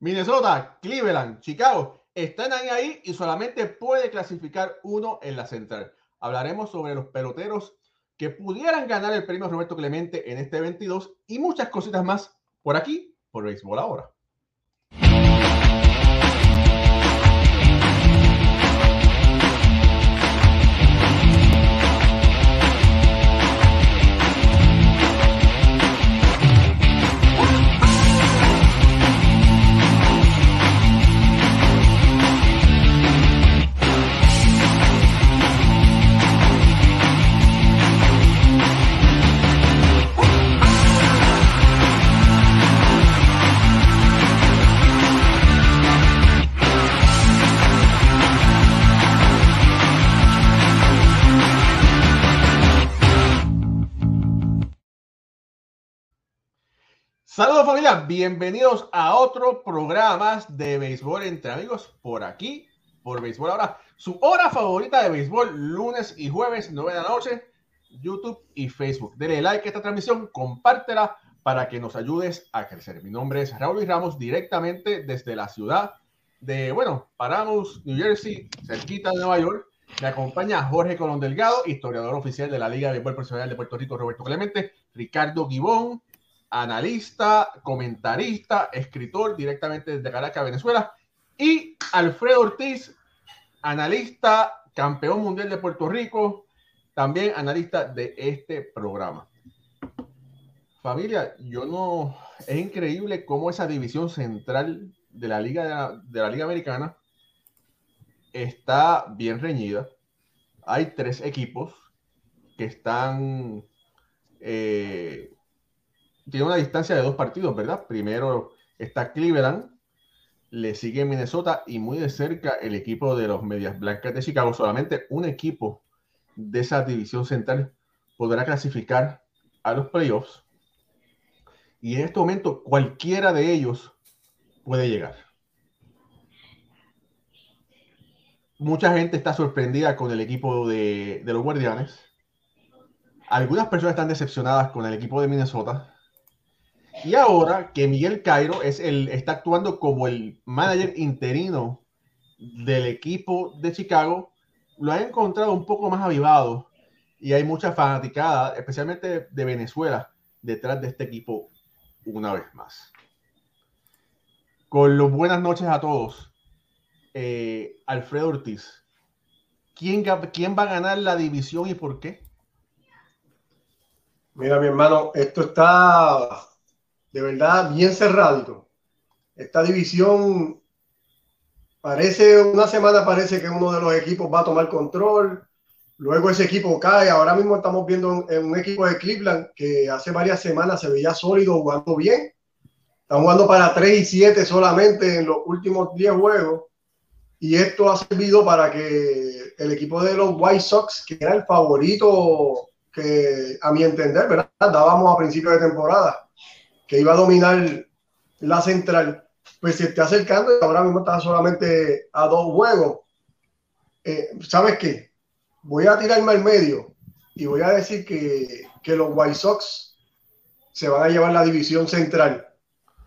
Minnesota, Cleveland, Chicago están ahí y solamente puede clasificar uno en la central. Hablaremos sobre los peloteros que pudieran ganar el premio Roberto Clemente en este 22 y muchas cositas más por aquí, por Béisbol ahora. Saludos familia, bienvenidos a otro programa de béisbol entre amigos por aquí, por béisbol ahora, su hora favorita de béisbol, lunes y jueves, 9 de la noche, YouTube y Facebook. Dele like a esta transmisión, compártela para que nos ayudes a crecer. Mi nombre es Raúl Ramos, directamente desde la ciudad de, bueno, Paramus, New Jersey, cerquita de Nueva York. Me acompaña Jorge Colón Delgado, historiador oficial de la Liga de Béisbol Profesional de Puerto Rico, Roberto Clemente, Ricardo Gibón, analista, comentarista, escritor directamente desde Caracas, Venezuela, y Alfredo Ortiz, analista, campeón mundial de Puerto Rico, también analista de este programa. Familia, yo no, es increíble cómo esa división central de la Liga, de la, Liga Americana está bien reñida. Hay tres equipos que están eh, tiene una distancia de dos partidos, ¿verdad? Primero está Cleveland, le sigue Minnesota y muy de cerca el equipo de los Medias Blancas de Chicago. Solamente un equipo de esa división central podrá clasificar a los playoffs. Y en este momento cualquiera de ellos puede llegar. Mucha gente está sorprendida con el equipo de, de los Guardianes. Algunas personas están decepcionadas con el equipo de Minnesota y ahora que Miguel Cairo es el, está actuando como el manager interino del equipo de Chicago, lo ha encontrado un poco más avivado y hay mucha fanaticada, especialmente de Venezuela, detrás de este equipo una vez más. Con los buenas noches a todos. Eh, Alfredo Ortiz, ¿quién, ¿quién va a ganar la división y por qué? Mira, mi hermano, esto está de verdad bien cerrado. Esta división parece, una semana parece que uno de los equipos va a tomar control, luego ese equipo cae, ahora mismo estamos viendo en un equipo de Cleveland que hace varias semanas se veía sólido, jugando bien, están jugando para 3 y 7 solamente en los últimos 10 juegos, y esto ha servido para que el equipo de los White Sox, que era el favorito que a mi entender, ¿verdad? Dábamos a principio de temporada, que iba a dominar la central, pues se está acercando y ahora mismo está solamente a dos juegos. Eh, ¿Sabes qué? Voy a tirarme al medio y voy a decir que, que los White Sox se van a llevar la división central.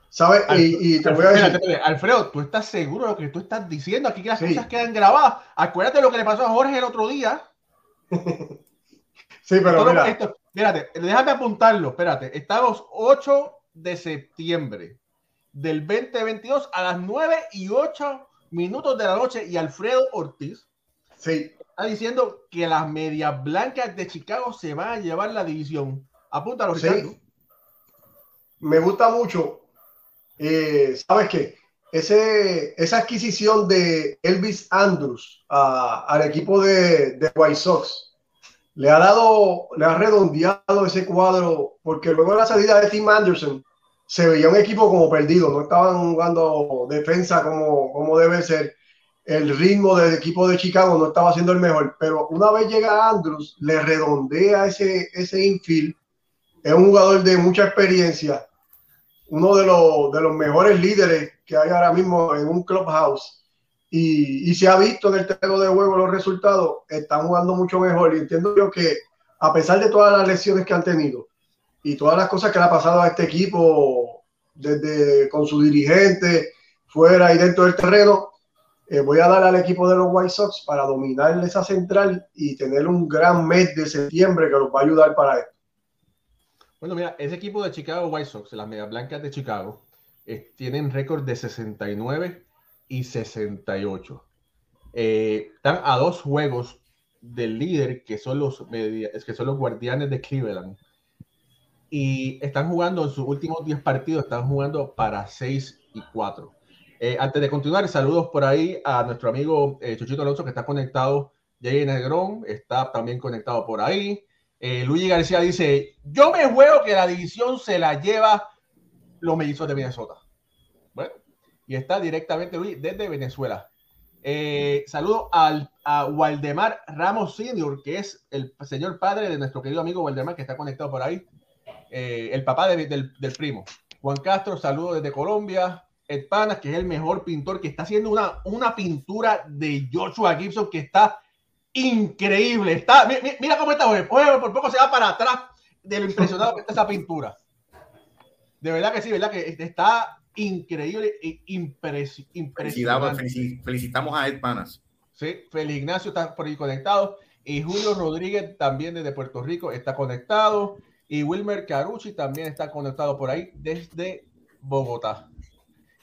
¿Sabes? y, te voy a decir. Alfredo, ¿tú estás seguro de lo que tú estás diciendo? Aquí que las cosas quedan grabadas. Acuérdate lo que le pasó a Jorge el otro día. sí, pero mira. espérate, déjame apuntarlo. Espérate, estamos 8 de septiembre del 2022 a las 9 y 8 minutos de la noche y Alfredo Ortiz sí. está diciendo que las medias blancas de Chicago se van a llevar la división. Apúntalo, sí. Me gusta mucho. Eh, ¿Sabes qué? Ese, esa adquisición de Elvis Andrews al equipo de, de White Sox le ha dado, le ha redondeado ese cuadro, porque luego de la salida de Tim Anderson se veía un equipo como perdido, no estaban jugando defensa como, como debe ser. El ritmo del equipo de Chicago no estaba siendo el mejor, pero una vez llega Andrews, le redondea ese, ese infield. Es un jugador de mucha experiencia, uno de los, de los mejores líderes que hay ahora mismo en un clubhouse y, se ha visto en el terreno de juego los resultados, están jugando mucho mejor. Y entiendo yo que a pesar de todas las lesiones que han tenido y todas las cosas que le ha pasado a este equipo, desde con su dirigente, fuera y dentro del terreno. Eh, voy a dar al equipo de los White Sox para dominar esa central y tener un gran mes de septiembre que los va a ayudar para esto. Bueno, mira, ese equipo de Chicago White Sox, las Medias Blancas de Chicago, eh, tienen récord de 69 y 68. Eh, están a dos juegos del líder, que son los, que son los guardianes de Cleveland. Y están jugando en sus últimos 10 partidos, están jugando para 6 y 4. Eh, antes de continuar, saludos por ahí a nuestro amigo eh, Chuchito Alonso que está conectado. Jay Negrón está también conectado por ahí. Eh, Luigi García dice: Yo me juego que la división se la lleva los mellizos de Minnesota. Bueno, y está directamente Luigi desde Venezuela. Eh, saludo al, a Waldemar Ramos Senior, que es el señor padre de nuestro querido amigo Waldemar, que está conectado por ahí. El papá del, del primo. Juan Castro, saludo desde Colombia. Ed Panas, que es el mejor pintor, que está haciendo una, una pintura de Joshua Gibson que está increíble. Está, mira, cómo está hoy. por poco se va para atrás de lo impresionado que está esa pintura. De verdad que sí, verdad que está increíble e impresionante. Felicitamos a Ed Panas. Sí, Feliz Ignacio está por ahí conectado. Y Julio Rodríguez también desde Puerto Rico está conectado. Y Wilmer Carucci también está conectado por ahí desde Bogotá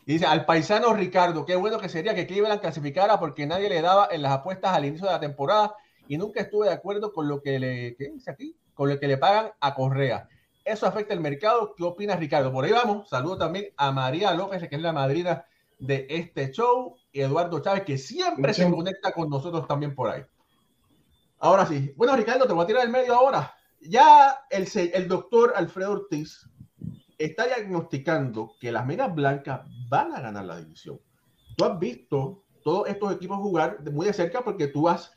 dice, al paisano Ricardo, qué bueno que sería que Cleveland clasificara porque nadie le daba en las apuestas al inicio de la temporada y nunca estuve de acuerdo con lo que le, ¿qué dice aquí? Con lo que le pagan a Correa. Eso afecta el mercado. ¿Qué opina Ricardo? Por ahí vamos. Saludo también a María López, que es la madrina de este show, y Eduardo Chávez, que siempre se conecta con nosotros también por ahí. Ahora sí. Bueno, Ricardo, te voy a tirar el medio ahora. Ya el, doctor Alfredo Ortiz está diagnosticando que las medias blancas van a ganar la división. Tú has visto todos estos equipos jugar muy de cerca porque tú has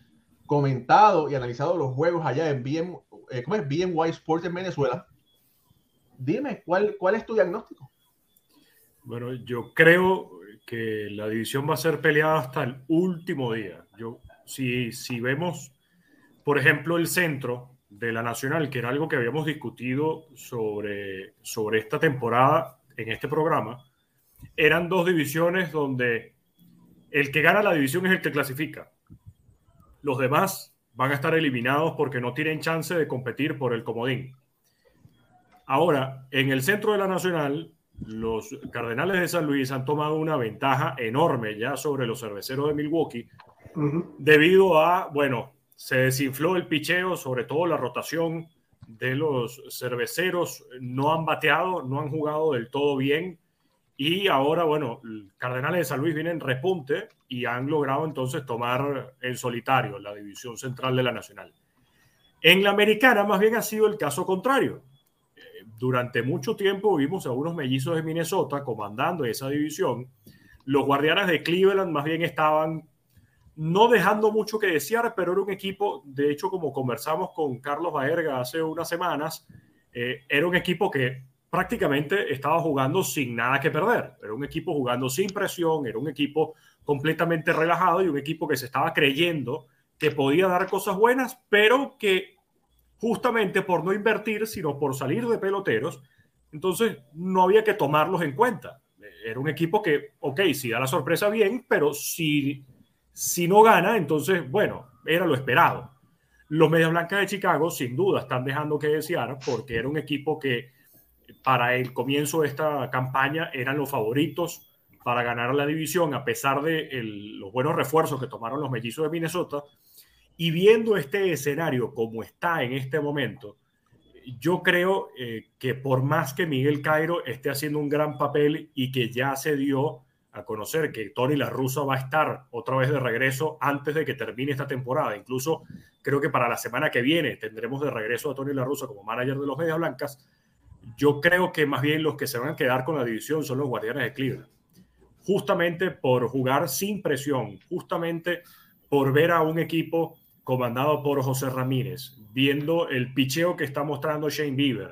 comentado y analizado los juegos allá en BM, eh, ¿cómo es? Sports en Venezuela. Dime, ¿cuál, ¿cuál es tu diagnóstico? Bueno, yo creo que la división va a ser peleada hasta el último día. Yo, si, si vemos, por ejemplo, el centro, de la Nacional, que era algo que habíamos discutido sobre, sobre esta temporada en este programa, eran dos divisiones donde el que gana la división es el que clasifica. Los demás van a estar eliminados porque no tienen chance de competir por el comodín. Ahora, en el centro de la Nacional, los Cardenales de San Luis han tomado una ventaja enorme ya sobre los cerveceros de Milwaukee, debido a, bueno, se desinfló el picheo, sobre todo la rotación de los cerveceros. No han bateado, no han jugado del todo bien. Y ahora, bueno, Cardenales de San Luis vienen en repunte y han logrado entonces tomar en solitario la división central de la Nacional. En la americana, más bien ha sido el caso contrario. Eh, durante mucho tiempo vimos a unos mellizos de Minnesota comandando esa división. Los guardianes de Cleveland más bien estaban no dejando mucho que desear, pero era un equipo, de hecho, como conversamos con Carlos Baerga hace unas semanas, eh, era un equipo que prácticamente estaba jugando sin nada que perder. Era un equipo jugando sin presión, era un equipo completamente relajado y un equipo que se estaba creyendo que podía dar cosas buenas, pero que justamente por no invertir, sino por salir de peloteros, entonces no había que tomarlos en cuenta. Era un equipo que, ok, si da la sorpresa bien, pero si si no gana, entonces, bueno, era lo esperado. Los Medias Blancas de Chicago, sin duda, están dejando que desear porque era un equipo que para el comienzo de esta campaña eran los favoritos para ganar la división, a pesar de los buenos refuerzos que tomaron los mellizos de Minnesota. Y viendo este escenario como está en este momento, yo creo eh, que por más que Miguel Cairo esté haciendo un gran papel y que ya se dio a conocer que Tony La Russa va a estar otra vez de regreso antes de que termine esta temporada. Incluso creo que para la semana que viene tendremos de regreso a Tony La Russa como manager de los Medias Blancas. Yo creo que más bien los que se van a quedar con la división son los Guardianes de Cleveland. Justamente por jugar sin presión, justamente por ver a un equipo comandado por José Ramírez, viendo el picheo que está mostrando Shane Bieber,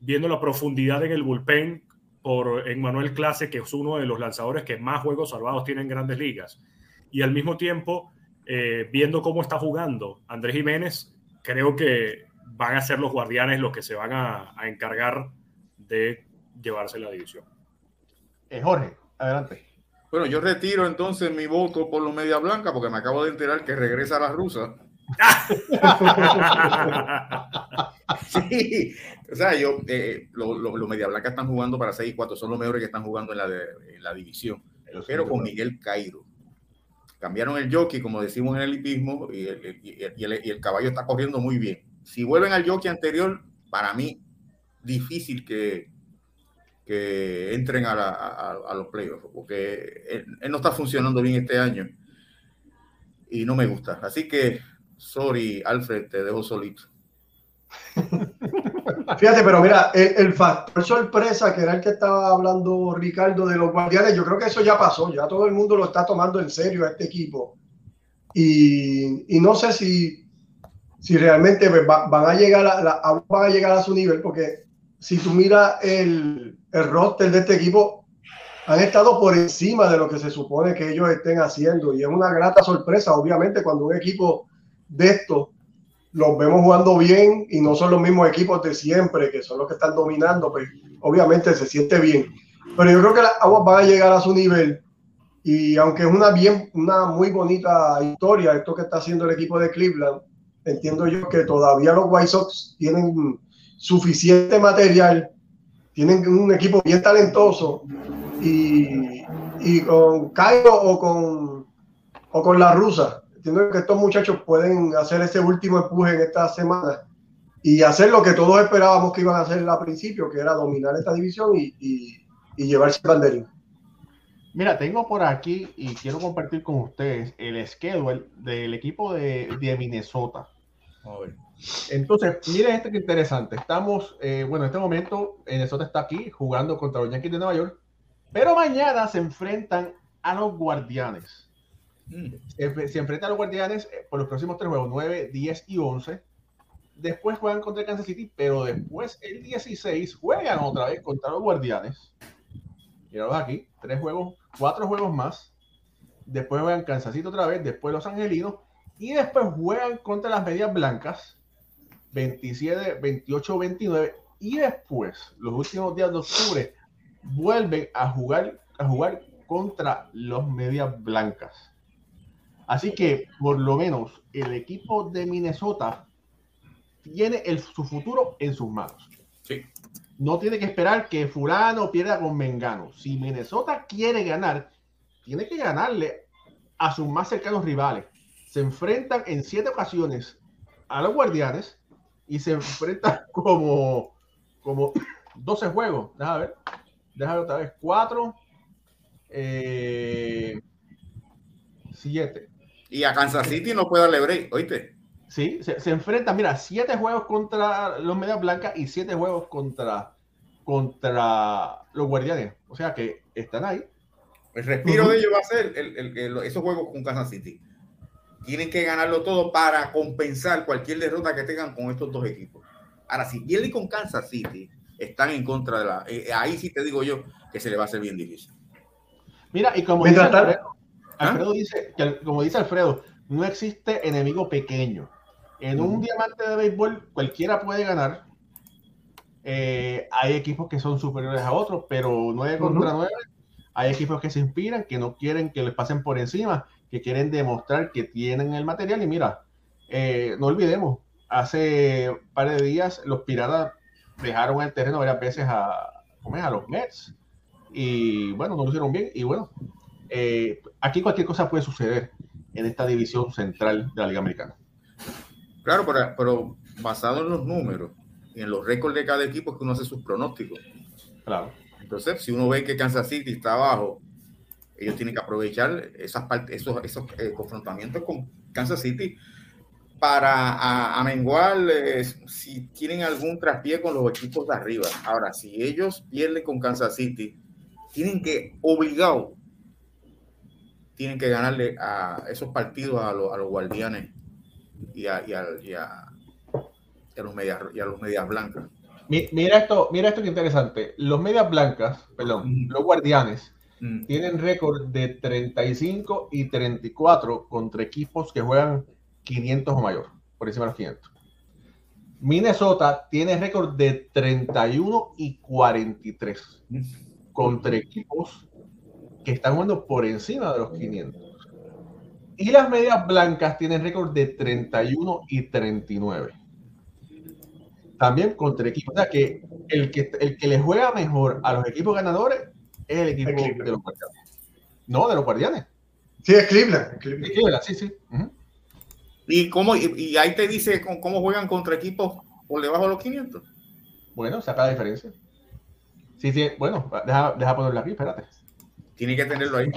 viendo la profundidad en el bullpen por Emmanuel Clase, que es uno de los lanzadores que más juegos salvados tiene en grandes ligas. Y al mismo tiempo, eh, viendo cómo está jugando Andrés Jiménez, creo que van a ser los guardianes los que se van a, encargar de llevarse la división. Eh, Jorge, adelante. Bueno, yo retiro entonces mi voto por los media blanca porque me acabo de enterar que regresa a la rusa. sí, o sea, yo, eh, los media blanca están jugando para 6 y 4, son los mejores que están jugando en la, en la división, pero con Miguel Cairo. Cambiaron el jockey, como decimos en el hipismo, y el, y, el, y el, caballo está corriendo muy bien. Si vuelven al jockey anterior, para mí, difícil que, que entren a, a, los playoffs, porque él, no está funcionando bien este año y no me gusta. Así que, sorry, Alfred, te dejo solito. Fíjate, pero mira, el, factor sorpresa, que era el que estaba hablando Ricardo de los guardianes, yo creo que eso ya pasó, ya todo el mundo lo está tomando en serio a este equipo. Y, no sé si, si realmente van a llegar a, van a llegar a su nivel, porque si tú miras el, el roster de este equipo, han estado por encima de lo que se supone que ellos estén haciendo. Y es una grata sorpresa, obviamente, cuando un equipo de estos los vemos jugando bien y no son los mismos equipos de siempre, que son los que están dominando, pues obviamente se siente bien. Pero yo creo que las aguas van a llegar a su nivel. Y aunque es una, bien, una muy bonita historia, esto que está haciendo el equipo de Cleveland, entiendo yo que todavía los White Sox tienen suficiente material, tienen un equipo bien talentoso y, con Cairo o con, o con la rusa, entiendo que estos muchachos pueden hacer ese último empuje en esta semana y hacer lo que todos esperábamos que iban a hacer al principio, que era dominar esta división y, y, y llevarse el banderín. Mira, tengo por aquí y quiero compartir con ustedes el schedule del equipo de, de Minnesota. Entonces, miren este que interesante. Estamos, eh, bueno, en este momento Minnesota está aquí jugando contra los Yankees de Nueva York, pero mañana se enfrentan a los Guardianes. Mm. Se, enfrentan a los Guardianes eh, por los próximos tres juegos, 9, 10 y 11. Después juegan contra Kansas City, pero después el 16 juegan otra vez contra los Guardianes. Míralos aquí, tres juegos, cuatro juegos más. Después juegan Kansas City otra vez, después los Angelinos y después juegan contra las Medias Blancas 27, 28, 29 y después, los últimos días de octubre, vuelven a jugar, a jugar contra los Medias Blancas. Así que, por lo menos, el equipo de Minnesota tiene el, su futuro en sus manos. Sí. No tiene que esperar que fulano pierda con Mengano. Si Minnesota quiere ganar, tiene que ganarle a sus más cercanos rivales se enfrentan en siete ocasiones a los guardianes y se enfrentan como, como 12 juegos. Déjame ver. Déjame ver otra vez. 4, 7. Eh, y a Kansas City no puede darle break, ¿oíste? Sí, se, se enfrentan, mira, 7 juegos contra los Medias Blancas y 7 juegos contra, contra los Guardianes. O sea que están ahí. El respiro de ellos va a ser esos juegos con Kansas City tienen que ganarlo todo para compensar cualquier derrota que tengan con estos dos equipos. Ahora, si pierden con Kansas City, están en contra de la. Eh, ahí sí te digo yo que se le va a hacer bien difícil. Mira, y como dice Alfredo, Alfredo dice, como dice Alfredo, no existe enemigo pequeño. En un diamante de béisbol cualquiera puede ganar. Eh, hay equipos que son superiores a otros, pero 9 contra 9. Hay equipos que se inspiran, que no quieren que les pasen por encima que quieren demostrar que tienen el material. Y mira, eh, no olvidemos, hace un par de días los Piratas dejaron el terreno varias veces a, a los Mets. Y bueno, no lo hicieron bien. Y bueno, eh, aquí cualquier cosa puede suceder en esta división central de la Liga Americana. Claro, pero, pero basado en los números y en los récords de cada equipo que uno hace sus pronósticos. Claro. Entonces, si uno ve que Kansas City está abajo ellos tienen que aprovechar esas esos, esos eh, confrontamientos con Kansas City para amenguar eh, si tienen algún traspié con los equipos de arriba. Ahora, si ellos pierden con Kansas City, tienen que, obligado, tienen que ganarle a esos partidos a, los, guardianes y a, los medias, y a los medias blancas. Mira esto, mira esto que interesante. Los medias blancas, perdón, los guardianes Mm. tienen récord de 35 y 34 contra equipos que juegan 500 o mayor, por encima de los 500. Minnesota tiene récord de 31 y 43 contra equipos que están jugando por encima de los 500. Y las medias blancas tienen récord de 31 y 39. También contra equipos. O sea que el que, el que le juega mejor a los equipos ganadores es el equipo de los guardianes. No, de los guardianes. Sí, es Cleveland. Cleveland. sí, sí. ¿Y, cómo, y, ahí te dice cómo juegan contra equipos por debajo de los 500. Bueno, saca la diferencia. Sí, sí, bueno, deja, deja ponerlo aquí, espérate. Tiene que tenerlo ahí.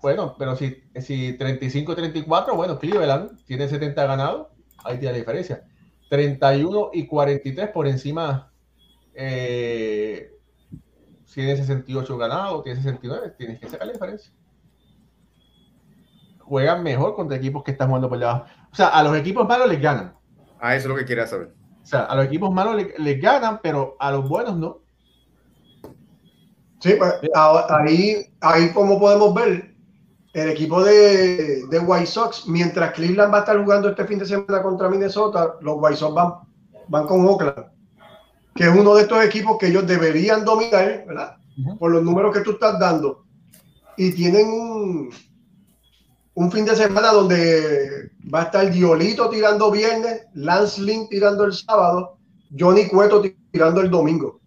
Bueno, pero si, si 35-34, bueno, Cleveland tiene 70 ganados, ahí tiene la diferencia. 31 y 43 por encima. Eh, tiene 68 ganados, tiene 69, tienes que sacar la diferencia. Juegan mejor contra equipos que están jugando por debajo. O sea, a los equipos malos les ganan. Ah, eso es lo que quería saber. O sea, a los equipos malos les, les ganan, pero a los buenos no. Sí, pues, ahí, ahí como podemos ver, el equipo de, de, White Sox, mientras Cleveland va a estar jugando este fin de semana contra Minnesota, los White Sox van, van con Oakland, que es uno de estos equipos que ellos deberían dominar, ¿verdad? Por los números que tú estás dando. Y tienen un, un fin de semana donde va a estar Diolito tirando viernes, Lance Lynn tirando el sábado, Johnny Cueto tirando el domingo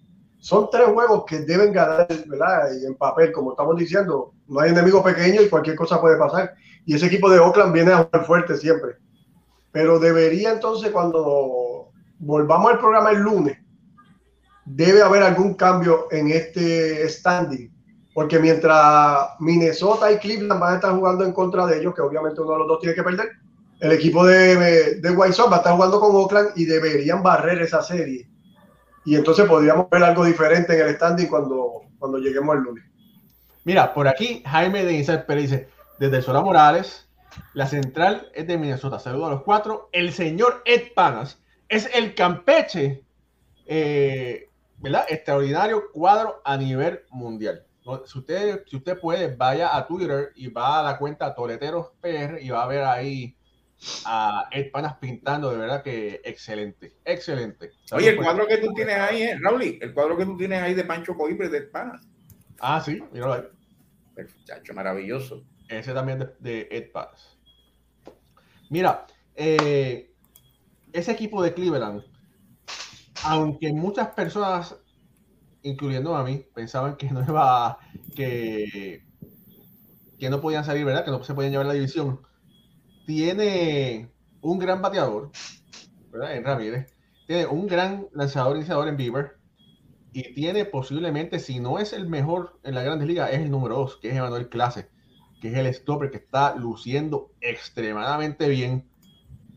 son tres juegos que deben ganar, ¿verdad? Y en papel, como estamos diciendo, no hay enemigo pequeño y cualquier cosa puede pasar. Y ese equipo de Oakland viene a jugar fuerte siempre. Pero debería entonces, cuando volvamos al programa el lunes, debe haber algún cambio en este standing. Porque mientras Minnesota y Cleveland van a estar jugando en contra de ellos, que obviamente uno de los dos tiene que perder, el equipo de, de White Sox va a estar jugando con Oakland y deberían barrer esa serie y entonces podríamos ver algo diferente en el standing cuando, cuando lleguemos al lunes. Mira, por aquí Jaime de Insert dice, desde Sola Morales, la central es de Minnesota. Saludos a los cuatro. El señor Ed Panas es el Campeche, eh, ¿verdad? Extraordinario cuadro a nivel mundial. Si usted, si usted puede, vaya a Twitter y va a la cuenta Toleteros PR y va a ver ahí a Ed Panas pintando, de verdad que excelente, excelente. Oye, el cuadro que tú tienes ahí, eh, Raúl, el cuadro que tú tienes ahí de Pancho Coibre de Ed Panas. Ah, sí, míralo ahí. El muchacho maravilloso. Ese también de, de Ed Panas. Mira, eh, ese equipo de Cleveland, aunque muchas personas, incluyendo a mí, pensaban que no iba que, que no podían salir, ¿verdad? Que no se podían llevar la división tiene un gran bateador, ¿verdad? En Ramírez, tiene un gran lanzador iniciador en Bieber y tiene posiblemente, si no es el mejor en la Grandes Ligas, es el número dos, que es Emanuel Clase, que es el stopper que está luciendo extremadamente bien.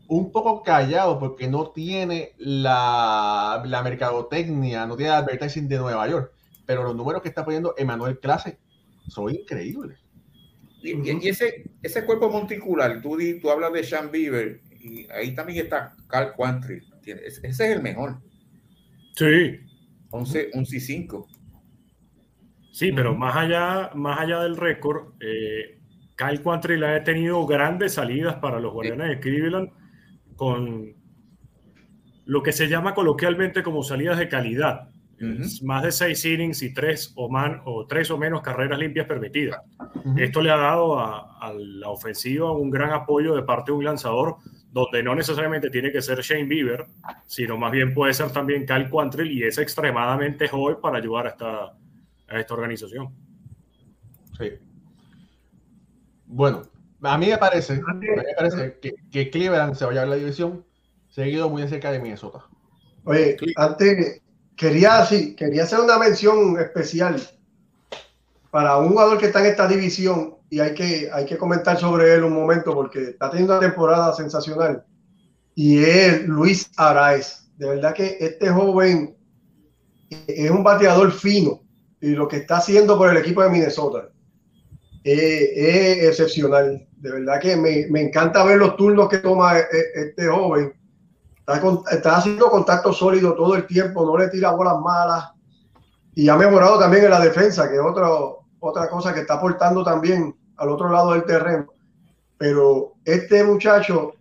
Un poco callado porque no tiene la, la mercadotecnia, no tiene advertising de Nueva York, pero los números que está poniendo Emanuel Clase son increíbles. Y, ese, ese cuerpo monticular, tú, tú hablas de Sean Bieber, y ahí también está Carl Quantrill. Ese es el mejor. Sí. 11, 11 y 5. Sí, pero más allá, más allá del récord, eh, Kyle Quantrill ha tenido grandes salidas para los Guardianes de Cleveland con lo que se llama coloquialmente como salidas de calidad más de seis innings y tres o, man, o tres o menos carreras limpias permitidas. Esto le ha dado a, la ofensiva un gran apoyo de parte de un lanzador donde no necesariamente tiene que ser Shane Bieber, sino más bien puede ser también Kyle Quantrill y es extremadamente joven para ayudar a esta, a esta organización. Sí. Bueno, a mí me parece, que, que, Cleveland se vaya a la división seguido muy cerca de Minnesota. Oye, antes, Quería, sí, quería hacer una mención especial para un jugador que está en esta división y hay que, hay que comentar sobre él un momento porque está teniendo una temporada sensacional y es Luis Araez. De verdad que este joven es un bateador fino y lo que está haciendo por el equipo de Minnesota es, excepcional. De verdad que me, me, encanta ver los turnos que toma e, e, este joven Está, haciendo contacto sólido todo el tiempo, no le tira bolas malas y ha mejorado también en la defensa, que es otra cosa que está aportando también al otro lado del terreno. Pero este muchacho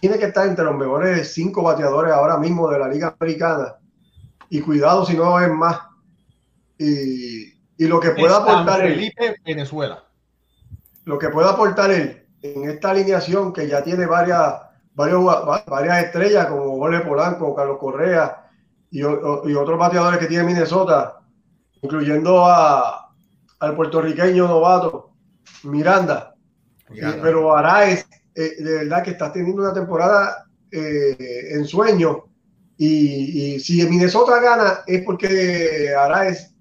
tiene que estar entre los mejores cinco bateadores ahora mismo de la Liga Americana. Y cuidado si no es más. Y, y lo que pueda aportar. Felipe, Venezuela. lo que puede aportar él en esta alineación que ya tiene varias, varios, varias estrellas como Jorge Polanco, Carlos Correa y, y otros bateadores que tiene Minnesota, incluyendo a, al puertorriqueño novato Miranda. pero Araez, eh, de verdad que está teniendo una temporada eh, en sueño. Y, si Minnesota gana es porque Araez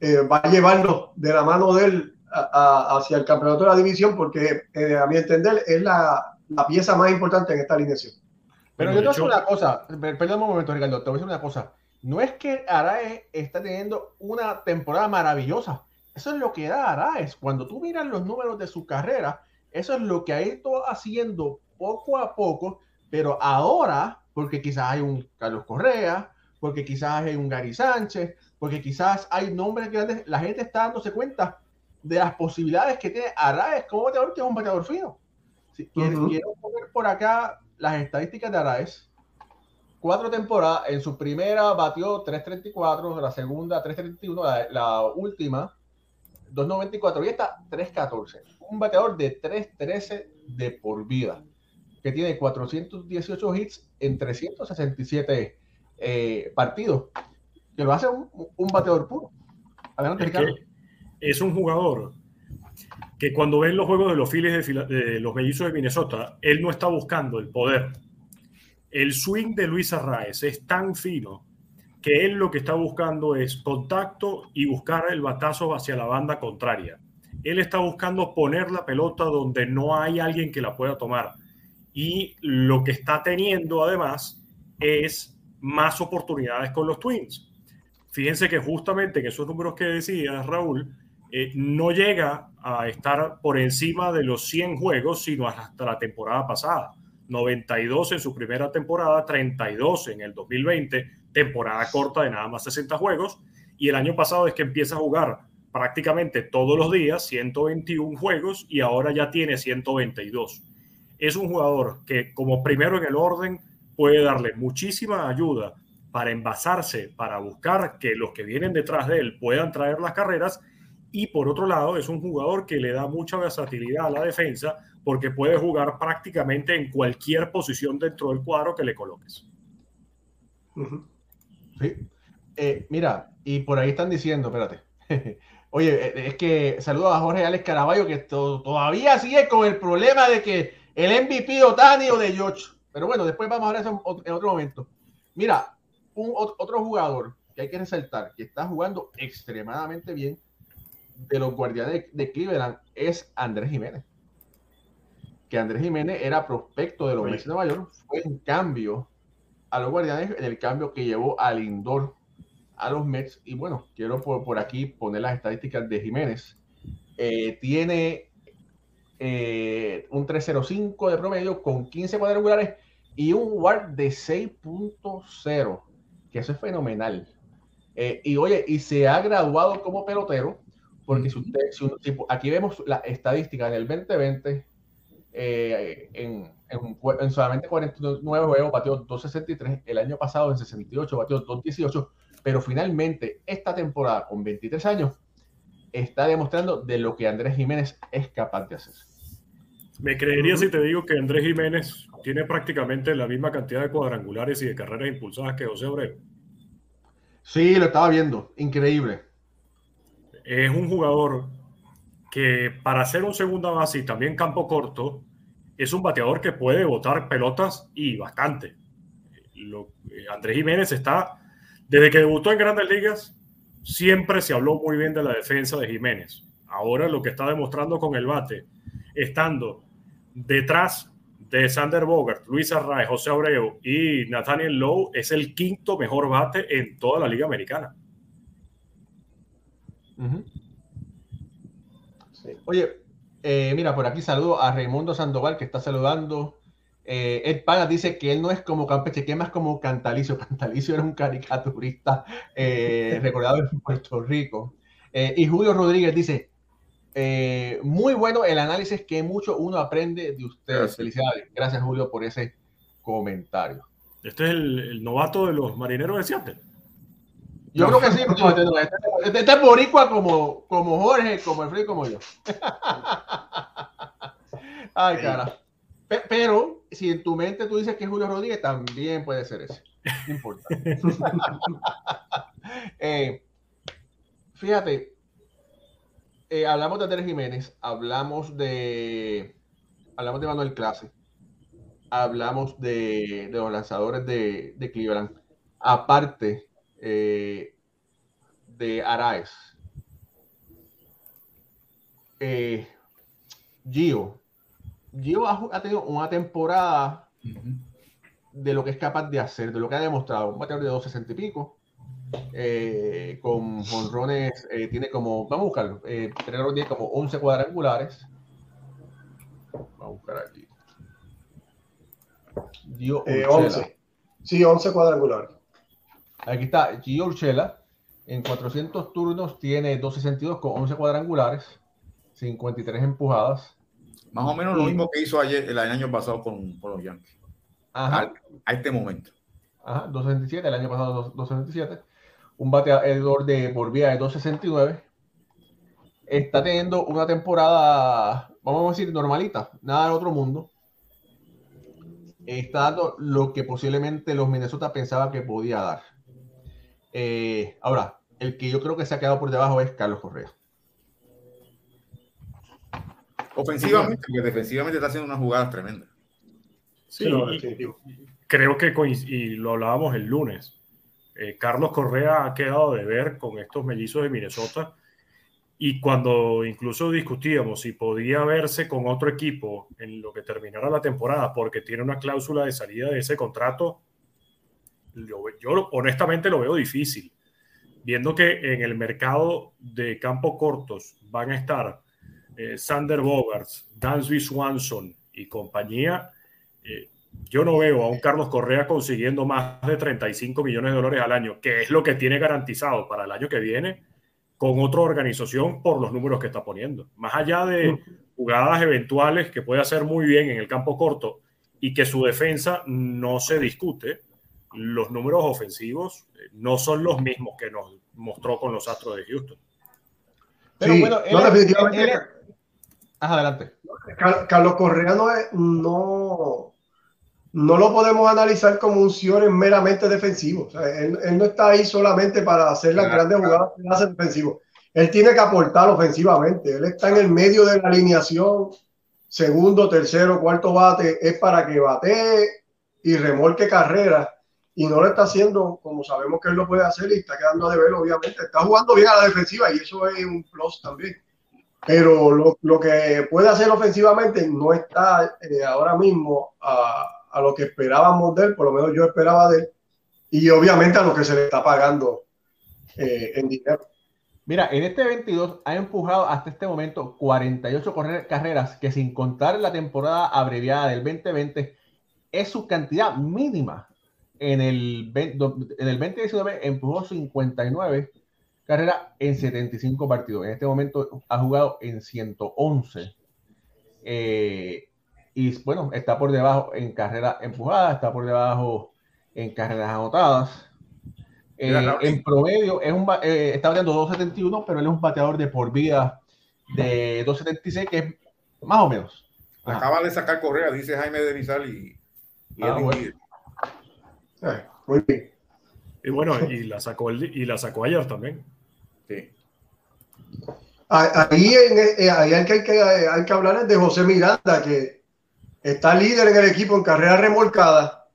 eh, va a llevarlo de la mano de él hacia el campeonato de la división, porque a mi entender es la, pieza más importante en esta alineación. Pero yo te voy a decir una cosa, perdón un momento, Ricardo, te voy a decir una cosa. No es que Araez está teniendo una temporada maravillosa. Eso es lo que da Araez. Cuando tú miras los números de su carrera, eso es lo que ha ido haciendo poco a poco pero ahora, porque quizás hay un Carlos Correa, porque quizás hay un Gary Sánchez, porque quizás hay nombres grandes, la gente está dándose cuenta de las posibilidades que tiene Araez como bateador, que es un bateador fino. Si quiero, poner por acá las estadísticas de Araez. Cuatro temporadas, en su primera batió 3.34, la segunda 3.31, la, la última 2.94 y esta 3.14. Un bateador de 3.13 de por vida que tiene 418 hits en 367 eh, partidos, que lo hace un, un bateador puro. Adelante, es, es un jugador que cuando ven los juegos de los Phillies de, los mellizos de Minnesota, él no está buscando el poder. El swing de Luis Arraez es tan fino que él lo que está buscando es contacto y buscar el batazo hacia la banda contraria. Él está buscando poner la pelota donde no hay alguien que la pueda tomar y lo que está teniendo además es más oportunidades con los Twins. Fíjense que justamente en esos números que decía Raúl, eh, no llega a estar por encima de los 100 juegos, sino hasta la temporada pasada. 92 en su primera temporada, 32 en el 2020, temporada corta de nada más 60 juegos, y el año pasado es que empieza a jugar prácticamente todos los días, 121 juegos, y ahora ya tiene 122 es un jugador que como primero en el orden puede darle muchísima ayuda para envasarse, para buscar que los que vienen detrás de él puedan traer las carreras. Y por otro lado, es un jugador que le da mucha versatilidad a la defensa porque puede jugar prácticamente en cualquier posición dentro del cuadro que le coloques. Sí. Eh, mira, y por ahí están diciendo, espérate. Oye, eh, es que saludo a Jorge Alex Caraballo que todavía sigue con el problema de que el MVP Otani o de George. Pero bueno, después vamos a ver eso en otro momento. Mira, un, otro jugador que hay que resaltar, que está jugando extremadamente bien de los guardianes de, Cleveland, es Andrés Jiménez. Que Andrés Jiménez era prospecto de los Mets de Nueva York, fue en cambio a los guardianes en el cambio que llevó al Lindor a los Mets. Y bueno, quiero por, aquí poner las estadísticas de Jiménez. Eh, tiene eh, un 305 de promedio con 15 cuadrangulares y un WAR de 6.0, que eso es fenomenal. Eh, y oye, y se ha graduado como pelotero, porque si usted, aquí vemos la estadística en el 2020, eh, en, en, solamente 49 juegos batió 263, el año pasado en 68 batió 218, pero finalmente esta temporada con 23 años está demostrando de lo que Andrés Jiménez es capaz de hacer. Me creería si te digo que Andrés Jiménez tiene prácticamente la misma cantidad de cuadrangulares y de carreras impulsadas que José Obrero. Sí, lo estaba viendo. Increíble. Es un jugador que para ser un segunda base y también campo corto, es un bateador que puede botar pelotas y bastante. Eh, Andrés Jiménez está, desde que debutó en grandes ligas, siempre se habló muy bien de la defensa de Jiménez. Ahora lo que está demostrando con el bate, estando detrás de Sander Bogart, Luis Arraez, José Abreu y Nathaniel Lowe, es el quinto mejor bate en toda la Liga Americana. Oye, eh, mira, por aquí saludo a Raimundo Sandoval que está saludando. Eh, Ed Pana dice que él no es como Campeche, que es más como Cantalicio. Cantalicio era un caricaturista eh, recordado en Puerto Rico. y Julio Rodríguez dice, eh, muy bueno el análisis que mucho uno aprende de ustedes. Felicidades. Gracias, Julio, por ese comentario. Este es el, novato de los marineros de Seattle. Yo creo que sí, este, este, este, es boricua como, como Jorge, como el Fred, como yo. Ay, cara. Pero si en tu mente tú dices que es Julio Rodríguez, también puede ser ese. No importa. Eh, fíjate, eh, hablamos de Andrés Jiménez, hablamos de hablamos de Manuel Clase, hablamos de, los lanzadores de, de Cleveland, aparte eh, de Araez. Gio. Gio ha, tenido una temporada de lo que es capaz de hacer, de lo que ha demostrado. Un bateador de 260 y pico, eh, con jonrones, eh, tiene como, vamos a buscarlo, eh, tiene como 11 cuadrangulares. Vamos a buscar aquí. 11. Eh, sí, 11 cuadrangulares. Aquí está Gio Urchela. En 400 turnos tiene 262 con 11 cuadrangulares, 53 empujadas. Más o menos lo mismo que hizo ayer, el año pasado con, con los Yankees. A, este momento. Ajá, 267, el año pasado 267. Un bateador de por vía de 269. Está teniendo una temporada, vamos a decir, normalita, nada del otro mundo. Está dando lo que posiblemente los Minnesota pensaban que podía dar. Eh, ahora, el que yo creo que se ha quedado por debajo es Carlos Correa. Ofensivamente, porque defensivamente está haciendo unas jugadas tremendas. Sí, creo que, y lo hablábamos el lunes, eh, Carlos Correa ha quedado de ver con estos mellizos de Minnesota y cuando incluso discutíamos si podía verse con otro equipo en lo que terminara la temporada porque tiene una cláusula de salida de ese contrato, yo honestamente lo veo difícil. Viendo que en el mercado de campos cortos van a estar eh, Sander Bogarts, Dansby Swanson y compañía, eh, yo no veo a un Carlos Correa consiguiendo más de 35 millones de dólares al año, que es lo que tiene garantizado para el año que viene con otra organización por los números que está poniendo. Más allá de jugadas eventuales que puede hacer muy bien en el campo corto y que su defensa no se discute, los números ofensivos eh, no son los mismos que nos mostró con los Astros de Houston. Pero bueno, definitivamente. adelante. Carlos Correa no, es, no, no lo podemos analizar como un Siones meramente defensivo. él, no está ahí solamente para hacer las grandes jugadas que hace defensivo. Él tiene que aportar ofensivamente. Él está en el medio de la alineación, segundo, tercero, cuarto bate, es para que bate y remolque carrera. Y no lo está haciendo como sabemos que él lo puede hacer y está quedando de ver, obviamente. Está jugando bien a la defensiva y eso es un plus también. Pero lo, que puede hacer ofensivamente no está eh, ahora mismo a, a lo que esperábamos de él, por lo menos yo esperaba de él, y obviamente a lo que se le está pagando eh, en dinero. Mira, en este 22 ha empujado hasta este momento 48 carreras, que sin contar la temporada abreviada del 2020, es su cantidad mínima. En el, en el 2019 empujó 59 carreras en 75 partidos. En este momento ha jugado en 111. Eh, y bueno, está por debajo en carreras empujadas, está por debajo en carreras anotadas. Eh, en promedio es un, eh, está bateando 2.71, pero él es un bateador de por vida de 2.76, que es más o menos. Acaba de sacar Correa, dice Jaime de Nizal y, y ah, eh, muy bien. Y bueno, y la sacó, y la sacó ayer también. Sí. Ahí, en, ahí hay, que, hay que hablar de José Miranda, que está líder en el equipo en carrera remolcada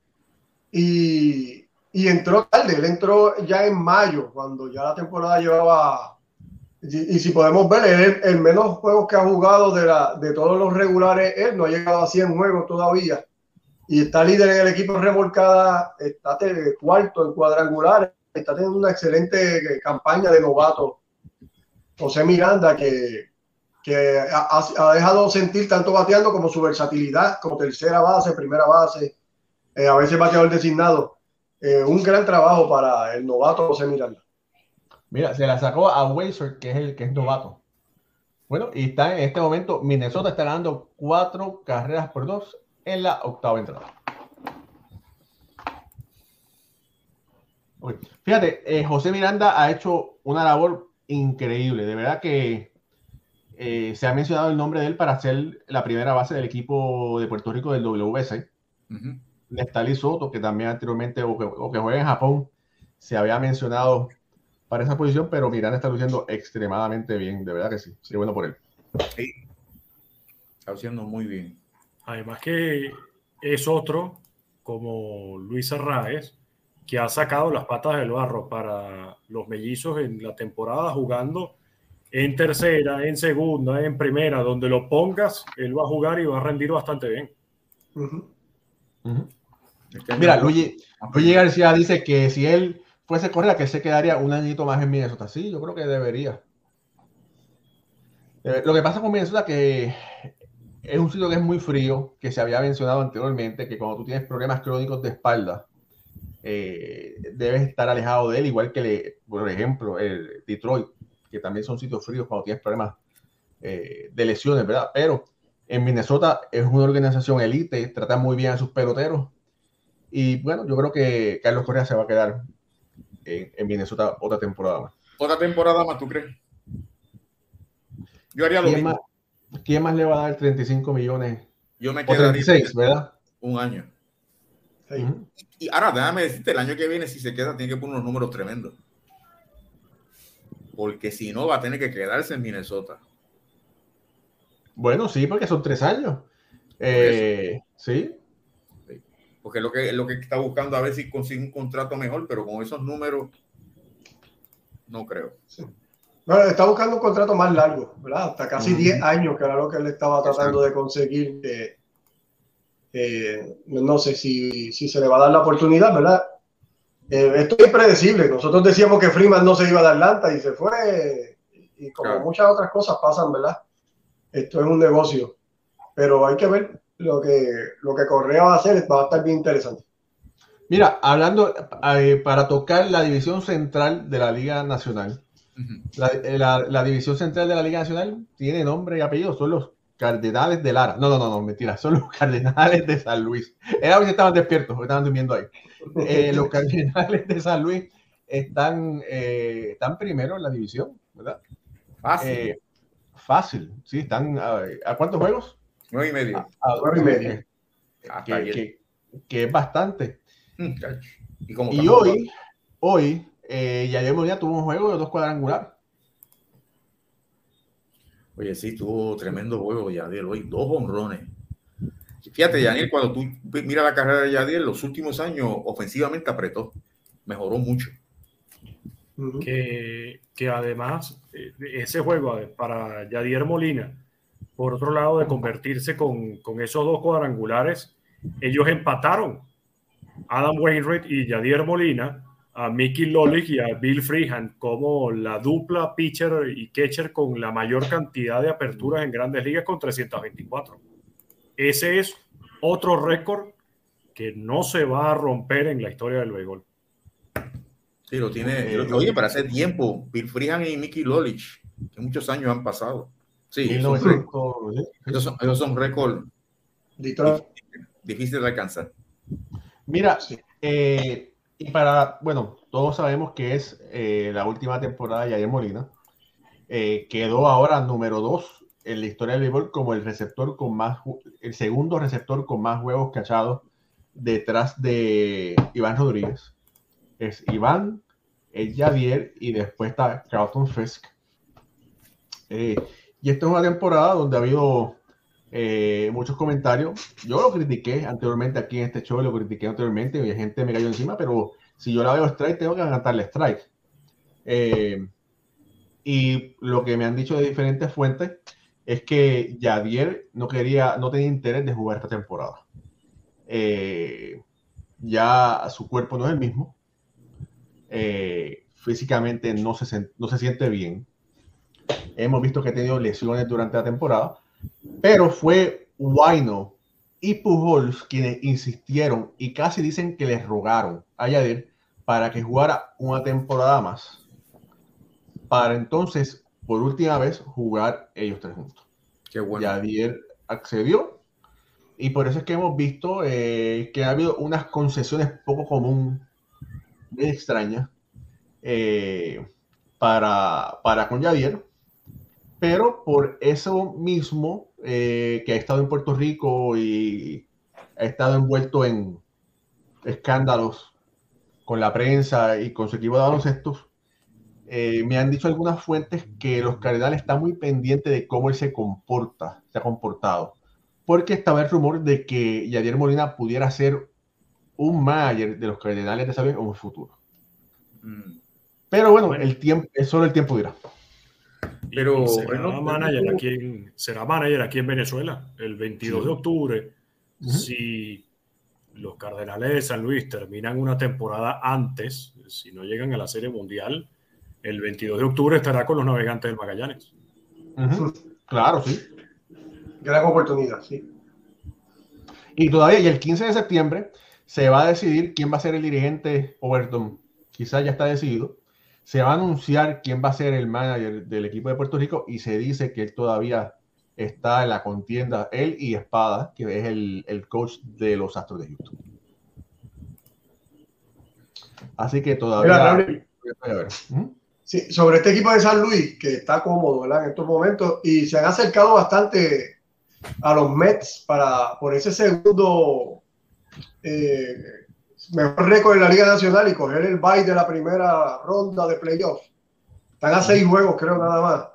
y, y, entró tarde, él entró ya en mayo, cuando ya la temporada llevaba, y, si podemos ver, el, el, menos juegos que ha jugado de, la, de todos los regulares, él no ha llegado a 100 juegos todavía, y está líder en el equipo remolcada, está cuarto en cuadrangulares, está teniendo una excelente campaña de novato. José Miranda, que que ha, dejado sentir tanto bateando como su versatilidad como tercera base, primera base, eh, a veces bateador designado. Eh, un gran trabajo para el novato José Miranda. Mira, se la sacó a Weiser, que es el que es novato. Bueno, y está en este momento, Minnesota está ganando cuatro carreras por dos en la octava entrada. Fíjate, eh, José Miranda ha hecho una labor increíble, de verdad que eh, se ha mencionado el nombre de él para ser la primera base del equipo de Puerto Rico del WS. Uh Soto, que también anteriormente, o que, juega en Japón, se había mencionado para esa posición, pero Miranda está luciendo extremadamente bien, de verdad que sí. Sí, bueno por él. Sí, está haciendo muy bien. Además que es otro, como Luis Arraez, que ha sacado las patas del barro para los mellizos en la temporada jugando en tercera, en segunda, en primera, donde lo pongas, él va a jugar y va a rendir bastante bien. Mira, Luigi, García dice que si él fuese a correr, que se quedaría un añito más en Minnesota. Sí, yo creo que debería. Eh, lo que pasa con Minnesota que es un sitio que es muy frío, que se había mencionado anteriormente, que cuando tú tienes problemas crónicos de espalda, eh, debes estar alejado de él, igual que, por ejemplo, el Detroit, que también son sitios fríos cuando tienes problemas eh, de lesiones, ¿verdad? Pero en Minnesota es una organización elite, trata muy bien a sus peloteros. Y bueno, yo creo que Carlos Correa se va a quedar en, Minnesota otra temporada más. ¿Otra temporada más, tú crees? Yo haría lo mismo. ¿Quién más le va a dar 35 millones? Yo me quedaría 36, ¿verdad? Un año. Y ahora, déjame decirte, el año que viene, si se queda, tiene que poner unos números tremendos. Porque si no, va a tener que quedarse en Minnesota. Bueno, sí, porque son tres años. Eh, sí. Porque lo que, lo que está buscando a ver si consigue un contrato mejor, pero con esos números, no creo. Bueno, está buscando un contrato más largo, ¿verdad? Hasta casi 10 años, que era lo que él estaba tratando de conseguir. Eh, no sé si, si, se le va a dar la oportunidad, ¿verdad? Eh, esto es impredecible. Nosotros decíamos que Freeman no se iba de Atlanta y se fue. Y como muchas otras cosas pasan, ¿verdad? Esto es un negocio. Pero hay que ver lo que, lo que Correa va a hacer, va a estar bien interesante. Mira, hablando eh, para tocar la división central de la Liga Nacional. Eh, la, división central de la Liga Nacional tiene nombre y apellido, son los Cardenales de Lara. No, no, no, no, mentira, son los Cardenales de San Luis. Era que estaban despiertos, estaban durmiendo ahí. Eh, los Cardenales de San Luis están, eh, están primero en la división, ¿verdad? Fácil. fácil, sí, están. ¿A, cuántos juegos? Nueve y medio. A, nueve y medio. Que, es bastante. Mm, y, y hoy, hoy eh, Yadier Molina tuvo un juego de dos cuadrangulares. Oye, sí, tuvo tremendo juego Yadier hoy, dos honrones. Fíjate, Yadier, cuando tú miras la carrera de Yadier, los últimos años ofensivamente apretó, mejoró mucho. Que, que además, eh, ese juego para Yadier Molina, por otro lado, de convertirse con, con esos dos cuadrangulares, ellos empataron. Adam Wainwright y Yadier Molina a Mickey Lolich y a Bill Freehan como la dupla pitcher y catcher con la mayor cantidad de aperturas en grandes ligas con 324. Ese es otro récord que no se va a romper en la historia del béisbol. Sí, lo tiene. Oye, para hace tiempo, Bill Freehan y Mickey Lolich, que muchos años han pasado. Sí, esos, son, esos son récords difíciles de alcanzar. Mira, eh, y para, bueno, todos sabemos que es eh, la última temporada de Jair Molina. Eh, quedó ahora número dos en la historia del béisbol como el receptor con más, el segundo receptor con más huevos cachados detrás de Iván Rodríguez. Es Iván, el Javier y después está Carlton Fisk. Eh, y esta es una temporada donde ha habido muchos comentarios. Yo lo critiqué anteriormente aquí en este show, lo critiqué anteriormente y gente me cayó encima, pero si yo la veo strike, tengo que cantarle strike. Eh, y lo que me han dicho de diferentes fuentes es que Yadier no quería, no tenía interés de jugar esta temporada. Eh, ya su cuerpo no es el mismo. Eh, físicamente no se, no se siente bien. Hemos visto que ha tenido lesiones durante la temporada, pero fue Wino y Pujols quienes insistieron y casi dicen que les rogaron a Yadir para que jugara una temporada más, para entonces, por última vez, jugar ellos tres juntos. Qué bueno. Yadir accedió y por eso es que hemos visto eh, que ha habido unas concesiones poco común, muy extrañas, eh, para, para con Yadier pero por eso mismo eh, que ha estado en Puerto Rico y ha estado envuelto en escándalos con la prensa y con su equipo de baloncesto, eh, me han dicho algunas fuentes que los Cardenales están muy pendientes de cómo él se comporta, se ha comportado. Porque estaba el rumor de que Yadier Molina pudiera ser un manager de los Cardenales de San en un futuro. Mm. Pero bueno, el tiempo, es solo el tiempo dirá. Pero será, manager aquí en, será manager aquí en Venezuela el 22 de octubre. Si los Cardenales de San Luis terminan una temporada antes, si no llegan a la Serie Mundial, el 22 de octubre estará con los navegantes del Magallanes. Claro, sí. Gran oportunidad, sí. Y todavía, y el 15 de septiembre, se va a decidir quién va a ser el dirigente Overton. Quizás ya está decidido. Se va a anunciar quién va a ser el manager del equipo de Puerto Rico y se dice que él todavía está en la contienda, él y Espada, que es el, el coach de los Astros de Houston. Así que todavía sobre este equipo de San Luis, que está cómodo en estos momentos, y se han acercado bastante a los Mets para, por ese segundo eh, mejor récord en la Liga Nacional y coger el bye de la primera ronda de playoffs. Están a seis juegos, creo, nada más.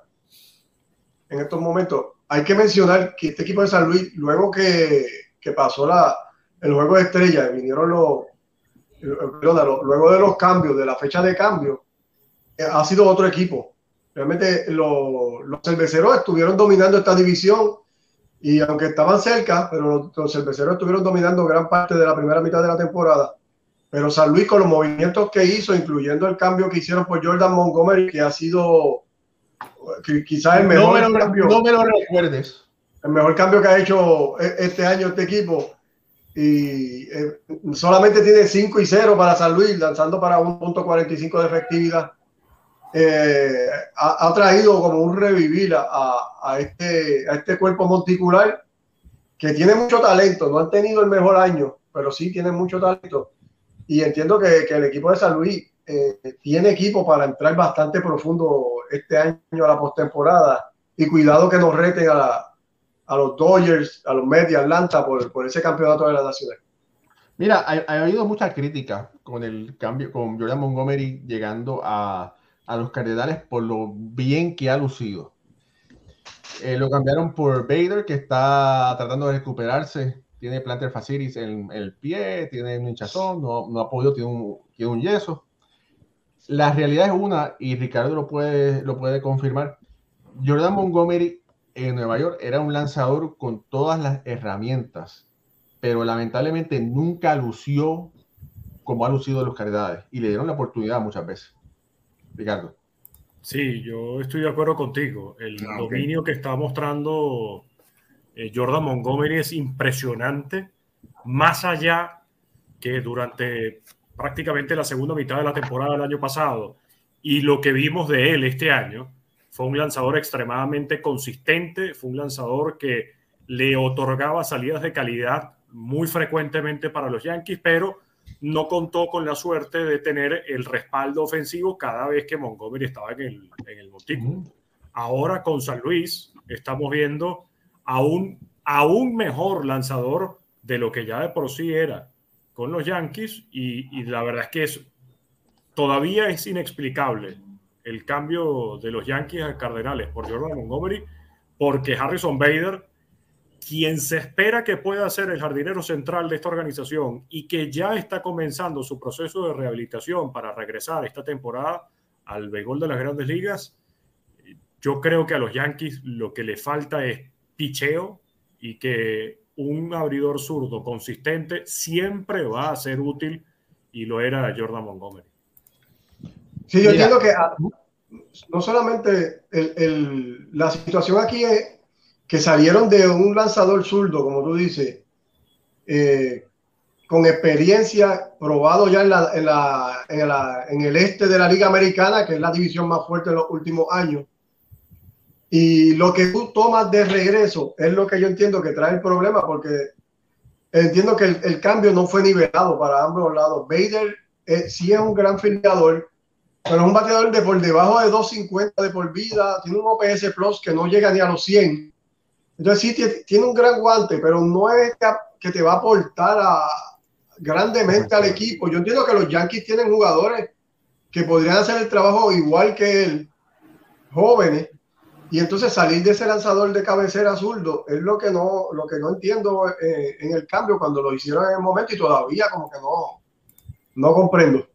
En estos momentos. Hay que mencionar que este equipo de San Luis, luego que, que pasó la, el juego de estrella, vinieron los, luego de los cambios, de la fecha de cambio, ha sido otro equipo. Realmente los, cerveceros estuvieron dominando esta división y aunque estaban cerca, pero los, cerveceros estuvieron dominando gran parte de la primera mitad de la temporada. Pero San Luis con los movimientos que hizo, incluyendo el cambio que hicieron por Jordan Montgomery, que ha sido quizás el mejor cambio. No me lo recuerdes. El mejor cambio que ha hecho e, este año este equipo. Y eh, solamente tiene 5 y 0 para San Luis, lanzando para 1.45 de efectividad eh, ha, traído como un revivir a, este, a este cuerpo monticular que tiene mucho talento, no han tenido el mejor año, pero sí tiene mucho talento. Y entiendo que, el equipo de San Luis eh, tiene equipo para entrar bastante profundo este año a la postemporada. Y cuidado que nos reten a, a los Dodgers, a los Mets de Atlanta por, por ese campeonato de la Nacional. Mira, ha, habido mucha crítica con el cambio, con Jordan Montgomery llegando a, a los Cardenales por lo bien que ha lucido. Eh, lo cambiaron por Bader, que está tratando de recuperarse. Tiene plantar facilis en, el pie, tiene un hinchazón, no, no ha podido, tiene un, tiene un, yeso. La realidad es una, y Ricardo lo puede, lo puede confirmar. Jordan Montgomery en Nueva York era un lanzador con todas las herramientas, pero lamentablemente nunca lució como ha lucido los Cardenales y le dieron la oportunidad muchas veces. Ricardo. Sí, yo estoy de acuerdo contigo. El ah, dominio que está mostrando eh, Jordan Montgomery es impresionante, más allá que durante prácticamente la segunda mitad de la temporada del año pasado y lo que vimos de él este año, fue un lanzador extremadamente consistente, fue un lanzador que le otorgaba salidas de calidad muy frecuentemente para los Yankees, pero no contó con la suerte de tener el respaldo ofensivo cada vez que Montgomery estaba en el, en el montículo. Ahora con San Luis estamos viendo a un aún mejor lanzador de lo que ya de por sí era con los Yankees. Y, la verdad es que todavía es inexplicable el cambio de los Yankees a Cardenales por Jordan Montgomery porque Harrison Bader quien se espera que pueda ser el jardinero central de esta organización y que ya está comenzando su proceso de rehabilitación para regresar esta temporada al béisbol de las grandes ligas, yo creo que a los Yankees lo que le falta es picheo y que un abridor zurdo consistente siempre va a ser útil y lo era Jordan Montgomery. Sí, yo entiendo que ah, no solamente la situación aquí es que salieron de un lanzador zurdo, como tú dices, eh, con experiencia, probado ya en, la, en, la, en, la, en, el este de la Liga Americana, que es la división más fuerte en los últimos años. Y lo que tú tomas de regreso es lo que yo entiendo que trae el problema, porque entiendo que el, cambio no fue nivelado para ambos lados. Bader eh, sí es un gran filiador, pero es un bateador de por debajo de 250 de por vida, tiene un OPS Plus que no llega ni a los 100. Entonces sí tiene un gran guante, pero no es que te va a aportar grandemente al equipo. Yo entiendo que los Yankees tienen jugadores que podrían hacer el trabajo igual que él, jóvenes, y entonces salir de ese lanzador de cabecera zurdo es lo que no, lo que no entiendo eh, en el cambio cuando lo hicieron en el momento y todavía como que no, no comprendo.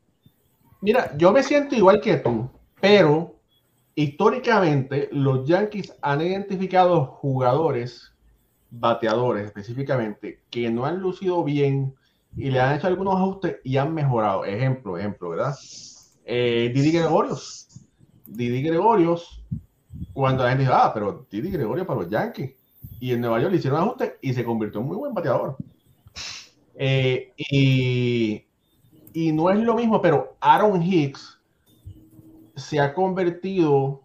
Mira, yo me siento igual que tú, pero históricamente los Yankees han identificado jugadores, bateadores específicamente, que no han lucido bien y le han hecho algunos ajustes y han mejorado. Ejemplo, ejemplo, ¿verdad? Eh, Didi Gregorios. Didi Gregorios, cuando la gente dice, ah, pero Didi Gregorios para los Yankees. Y en Nueva York le hicieron ajustes y se convirtió en muy buen bateador. Eh, y, y no es lo mismo, pero Aaron Hicks se ha convertido,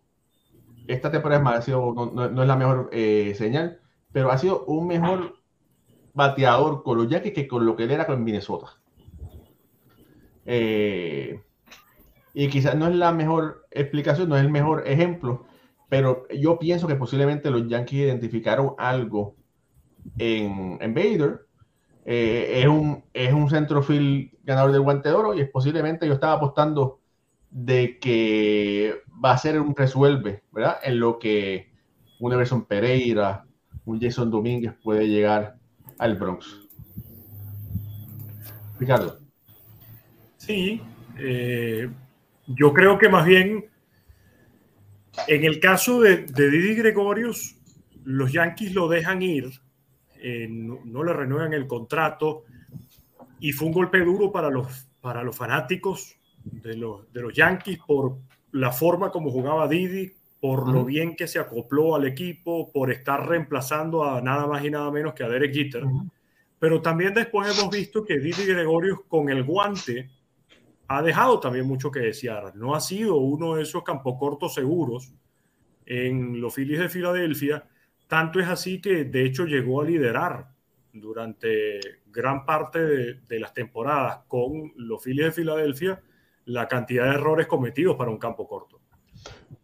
esta temporada ha sido, no, es la mejor eh, señal, pero ha sido un mejor bateador con los Yankees que con lo que él era con Minnesota. Eh, y quizás no es la mejor explicación, no es el mejor ejemplo, pero yo pienso que posiblemente los Yankees identificaron algo en, en Bader. Eh, es, un, es un ganador del guante de oro y es posiblemente yo estaba apostando de que va a ser un resuelve, ¿verdad? En lo que un Everson Pereira, un Jason Domínguez puede llegar al Bronx. Ricardo. Sí, eh, yo creo que más bien en el caso de, de Didi Gregorius, los Yankees lo dejan ir, eh, no, le renuevan el contrato y fue un golpe duro para los, para los fanáticos de los, de los Yankees por la forma como jugaba Didi, por lo bien que se acopló al equipo, por estar reemplazando a nada más y nada menos que a Derek Jeter. Pero también después hemos visto que Didi Gregorius con el guante ha dejado también mucho que desear. No ha sido uno de esos cortos seguros en los Phillies de Filadelfia. Tanto es así que de hecho llegó a liderar durante gran parte de, de las temporadas con los Phillies de Filadelfia la cantidad de errores cometidos para un campo corto.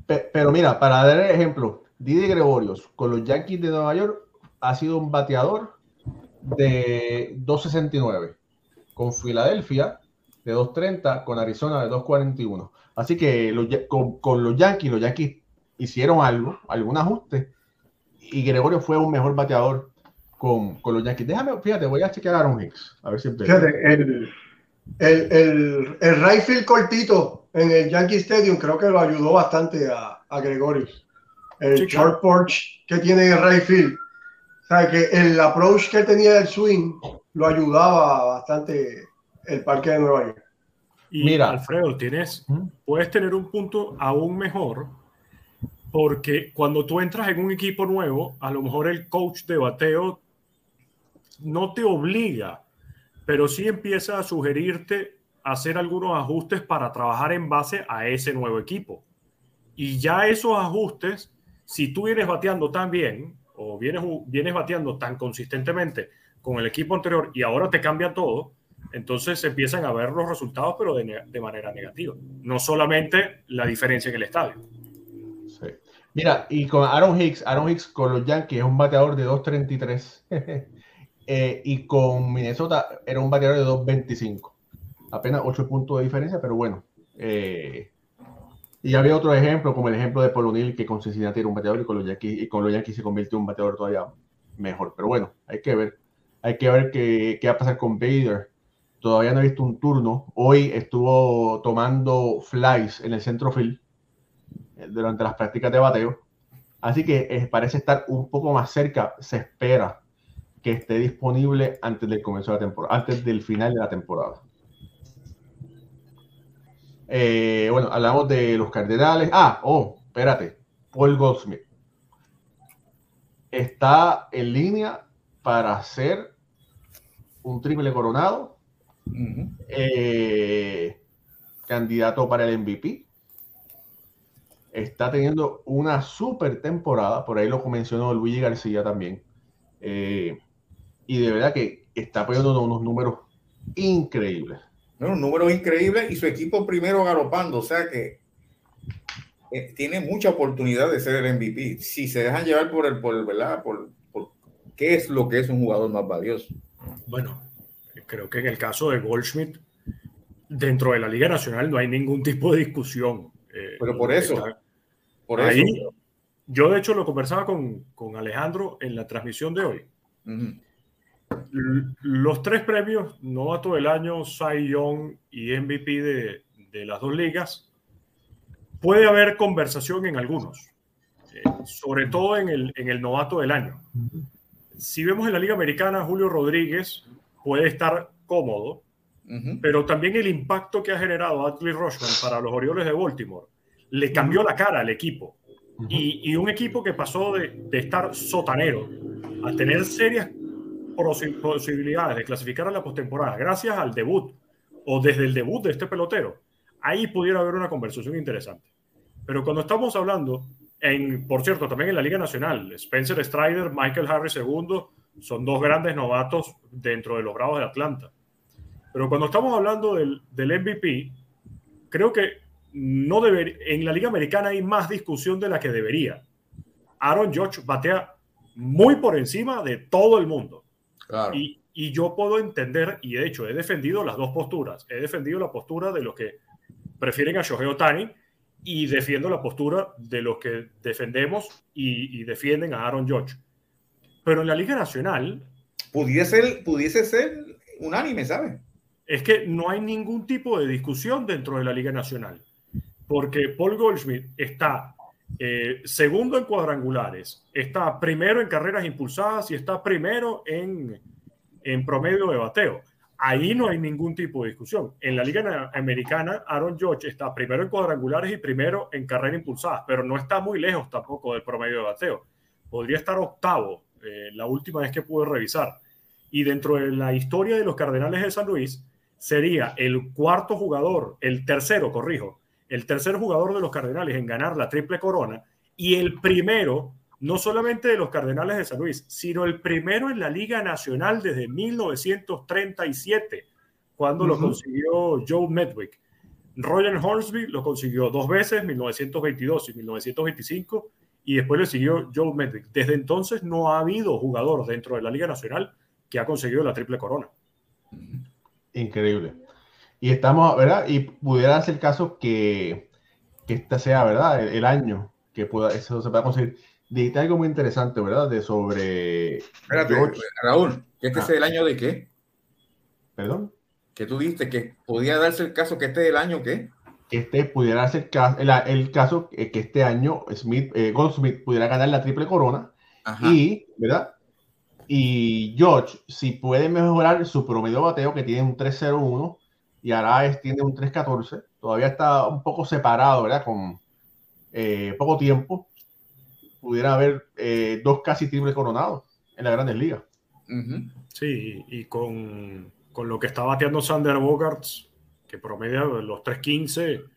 Pero mira, para dar ejemplo, Didi Gregorios con los Yankees de Nueva York ha sido un bateador de 2.69, con Filadelfia de 2.30, con Arizona de 2.41. Así que con, los Yankees, los Yankees hicieron algo, algún ajuste, y Gregorio fue un mejor bateador con, los Yankees. Déjame, fíjate, voy a chequear a Aaron Hicks, a ver si Fíjate, el, el, el, el cortito en el Yankee Stadium creo que lo ayudó bastante a, a Gregorius. El short porch que tiene el right o sea, que el approach que tenía del swing lo ayudaba bastante el parque de Nueva York. Y Mira, Alfredo, tienes, puedes tener un punto aún mejor porque cuando tú entras en un equipo nuevo, a lo mejor el coach de bateo no te obliga pero sí empieza a sugerirte hacer algunos ajustes para trabajar en base a ese nuevo equipo. Y ya esos ajustes, si tú vienes bateando tan bien o vienes, vienes bateando tan consistentemente con el equipo anterior y ahora te cambia todo, entonces empiezan a ver los resultados, pero de, manera negativa. No solamente la diferencia en el estadio. Mira, y con Aaron Hicks, Aaron Hicks con los Yankees es un bateador de 2.33. Eh, y con Minnesota era un bateador de 2.25. Apenas 8 puntos de diferencia, pero bueno. Eh, y había otro ejemplo, como el ejemplo de Polonil, que con Cincinnati era un bateador y con los Yankees, y con los Yankees se convirtió en un bateador todavía mejor. Pero bueno, hay que ver. Hay que ver qué, qué va a pasar con Bader. Todavía no he visto un turno. Hoy estuvo tomando flies en el centro field eh, durante las prácticas de bateo. Así que parece estar un poco más cerca, se espera, que esté disponible antes del comienzo de la temporada, antes del final de la temporada. Eh, bueno, hablamos de los Cardenales. Ah, oh, espérate. Paul Goldsmith está en línea para hacer un triple coronado. Eh, candidato para el MVP. Está teniendo una super temporada. Por ahí lo mencionó Luigi García también. Eh, y de verdad que está poniendo unos números increíbles. un número increíble y su equipo primero galopando, o sea que eh, tiene mucha oportunidad de ser el MVP. Si se dejan llevar por el, por ¿verdad? Por, qué es lo que es un jugador más valioso. Bueno, creo que en el caso de Goldschmidt, dentro de la Liga Nacional no hay ningún tipo de discusión. Eh, Pero por eso, por ahí, yo de hecho lo conversaba con, con Alejandro en la transmisión de hoy. Los tres premios, novato del año, Cy Young y MVP de, de las dos ligas, puede haber conversación en algunos, eh, sobre todo en el, en el novato del año. Si vemos en la Liga Americana, Julio Rodríguez puede estar cómodo, pero también el impacto que ha generado Adley Rushman para los Orioles de Baltimore le cambió la cara al equipo. y, y, un equipo que pasó de, de estar sotanero a tener serias posibilidades de clasificar a la postemporada gracias al debut o desde el debut de este pelotero, ahí pudiera haber una conversación interesante. Pero cuando estamos hablando, en, por cierto, también en la Liga Nacional, Spencer Strider, Michael Harris II, son dos grandes novatos dentro de los Bravos de Atlanta. Pero cuando estamos hablando del, del MVP, creo que no deber, en la Liga Americana hay más discusión de la que debería. Aaron George batea muy por encima de todo el mundo. Y, y, yo puedo entender, y de hecho he defendido las dos posturas. He defendido la postura de los que prefieren a Shohei Otani y defiendo la postura de los que defendemos y, defienden a Aaron Judge. Pero en la Liga Nacional... Pudiese ser, pudiese ser unánime, ¿sabes? Es que no hay ningún tipo de discusión dentro de la Liga Nacional. Porque Paul Goldschmidt está eh, segundo en cuadrangulares, está primero en carreras impulsadas y está primero en, en promedio de bateo. Ahí no hay ningún tipo de discusión. En la Liga Americana, Aaron George está primero en cuadrangulares y primero en carreras impulsadas, pero no está muy lejos tampoco del promedio de bateo. Podría estar octavo, eh, la última vez que pude revisar. Y dentro de la historia de los Cardenales de San Luis, sería el cuarto jugador, el tercero, corrijo, el tercer jugador de los Cardenales en ganar la triple corona y el primero no solamente de los Cardenales de San Luis, sino el primero en la Liga Nacional desde 1937, cuando lo consiguió Joe Medwick. Roger Hornsby lo consiguió dos veces, 1922 y 1925, y después le siguió Joe Medwick. Desde entonces no ha habido jugador dentro de la Liga Nacional que ha conseguido la triple corona. Increíble. Y estamos, ¿verdad? Y pudiera ser el caso que, que este sea, ¿verdad? El, año que pueda, eso se pueda conseguir dijiste algo muy interesante, ¿verdad? De sobre. Espérate, Raúl, ¿que este ah. es el año de qué? ¿Perdón? Que tú dijiste que podía darse el caso que este es el año qué? Que este pudiera ser el, el caso que este año Smith, eh, Goldsmith pudiera ganar la triple corona. Y, ¿verdad? Y George, si puede mejorar su promedio bateo, que tiene un 3-0-1, y Araez tiene un 3-14, todavía está un poco separado, ¿verdad? Con eh, poco tiempo pudiera haber eh, dos casi triples coronados en la Grandes Ligas. Sí, y con, con, lo que está bateando Sander Bogarts, que promedia los 3.15,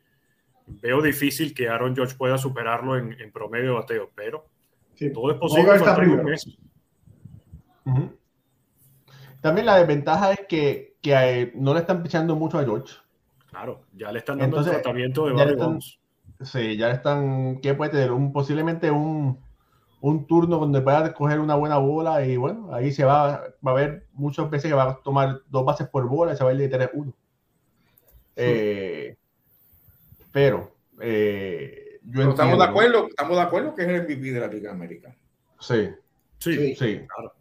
veo difícil que Aaron George pueda superarlo en, en promedio de bateo, pero todo es posible. También la desventaja es que, que no le están pichando mucho a George. Claro, ya le están dando el tratamiento de Barry Sí, ya están, ¿qué puede tener? Un, posiblemente un, un turno donde pueda coger una buena bola y bueno, ahí se va, va a ver muchas veces que va a tomar dos bases por bola y se va a ir de 3-1. Eh, pero eh, yo estamos de acuerdo, estamos de acuerdo que es el MVP de la Liga América. Sí, sí, sí, claro.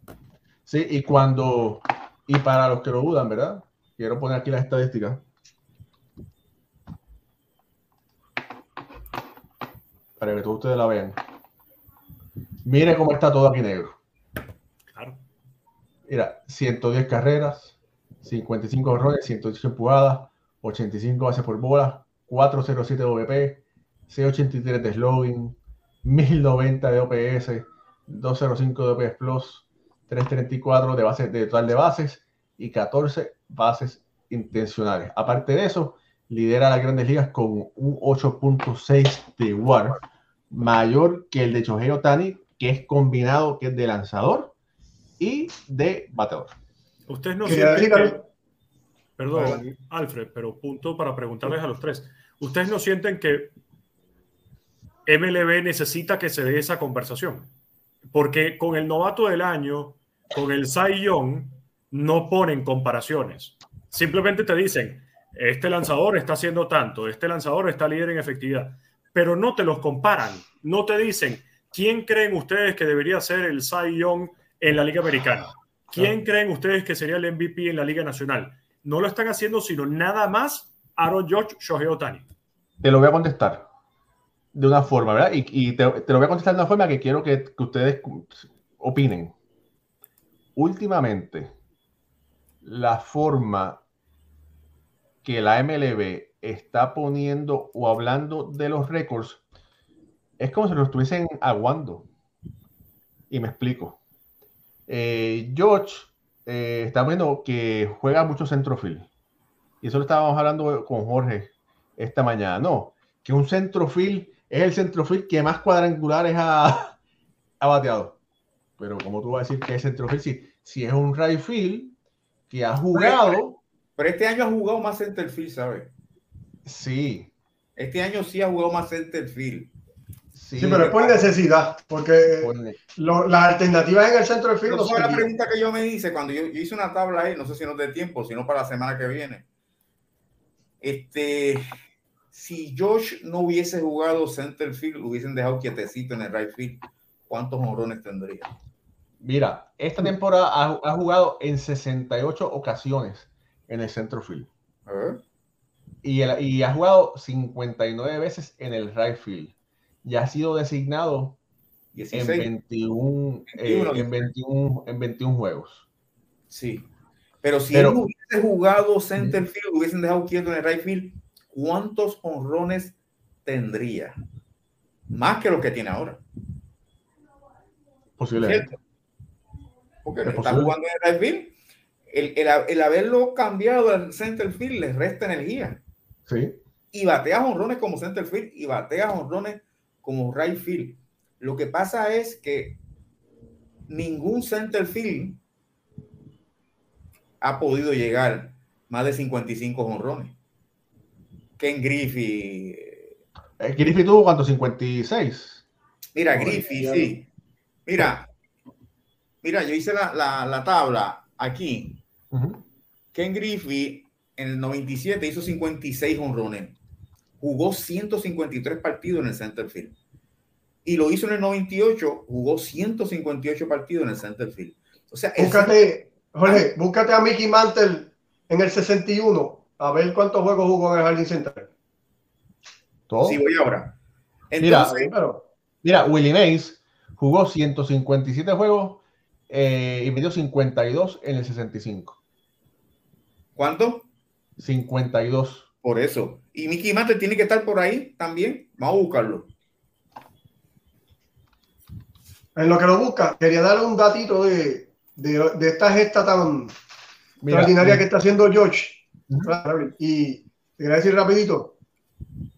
Sí, y cuando, y para los que lo dudan, ¿verdad? Quiero poner aquí las estadísticas. para que todos ustedes la vean. Mire cómo está todo aquí negro. Claro. Mira, 110 carreras, 55 errores, 118 empujadas, 85 bases por bola, 407 de OVP, 683 de slogan, 1090 de OPS, 205 de OPS Plus, 334 de bases de total de bases y 14 bases intencionales. Aparte de eso, lidera las grandes ligas con un 8.6 de WAR, mayor que el de Shohei Otani, que es combinado, que es de lanzador y de bateador. Ustedes no sienten Perdón, Alfred, pero punto para preguntarles a los tres. ¿Ustedes no sienten que MLB necesita que se dé esa conversación? Porque con el novato del año, con el Cy Young, no ponen comparaciones. Simplemente te dicen, este lanzador está haciendo tanto, este lanzador está líder en efectividad, pero no te los comparan, no te dicen, ¿quién creen ustedes que debería ser el Cy Young en la Liga Americana? ¿Quién creen ustedes que sería el MVP en la Liga Nacional? No lo están haciendo, sino nada más Aaron George, Shohei Otani. Te lo voy a contestar de una forma, ¿verdad? Y, te, lo voy a contestar de una forma que quiero que, ustedes opinen. Últimamente, la forma que la MLB está poniendo o hablando de los récords es como si lo estuviesen aguando. Y me explico. Eh, George eh, está viendo que juega mucho centrofield. Y eso lo estábamos hablando con Jorge esta mañana. No, que un centrofield es el centrofield que más cuadrangulares ha, ha bateado. Pero como tú vas a decir que es centrofield, si, si es un right field, que ha jugado. Pero este año ha jugado más centerfield, ¿sabes? Sí. Este año sí ha jugado más centerfield. Sí, sí, pero es por necesidad, porque las alternativas en el centro del field. No fue la pregunta que yo me hice cuando yo, hice una tabla ahí, no sé si no de tiempo, sino para la semana que viene. Este, si Josh no hubiese jugado center field, lo hubiesen dejado quietecito en el right field, ¿cuántos honrones tendría? Mira, esta temporada ha, jugado en 68 ocasiones en el centrofield. Y, y ha jugado 59 veces en el right field. Y ha sido designado en, 21, eh, en, 21, en 21 juegos. Sí. Pero si él hubiese jugado center field, hubiesen dejado quieto en el right field, ¿cuántos honrones tendría? Más que los que tiene ahora. Posiblemente porque está jugando en el right field. El, el, haberlo cambiado al center field le resta energía. Sí. Y batea honrones como center field y batea honrones como right field. Lo que pasa es que ningún center field ha podido llegar más de 55 honrones. Ken Griffey. Eh, Griffey tuvo cuánto, 56. Mira, Griffey, sí. Mira, Mira, yo hice la, tabla aquí. Ken Griffey en el 97 hizo 56 honrones. Jugó 153 partidos en el center field. Y lo hizo en el 98, jugó 158 partidos en el center field. O sea, búscate, Jorge, ah. búscate a Mickey Mantle en el 61, a ver cuántos juegos jugó en el Jardín Central. ¿Todo? Sí, voy ahora. mira, mira, Willie Mays jugó 157 juegos eh, y metió 52 en el 65. ¿Cuánto? 52. Por eso. Y Mickey Mantle tiene que estar por ahí también. Vamos a buscarlo. En lo que lo busca, quería darle un datito de, de, esta gesta tan extraordinaria que está haciendo George. Y quería decir rapidito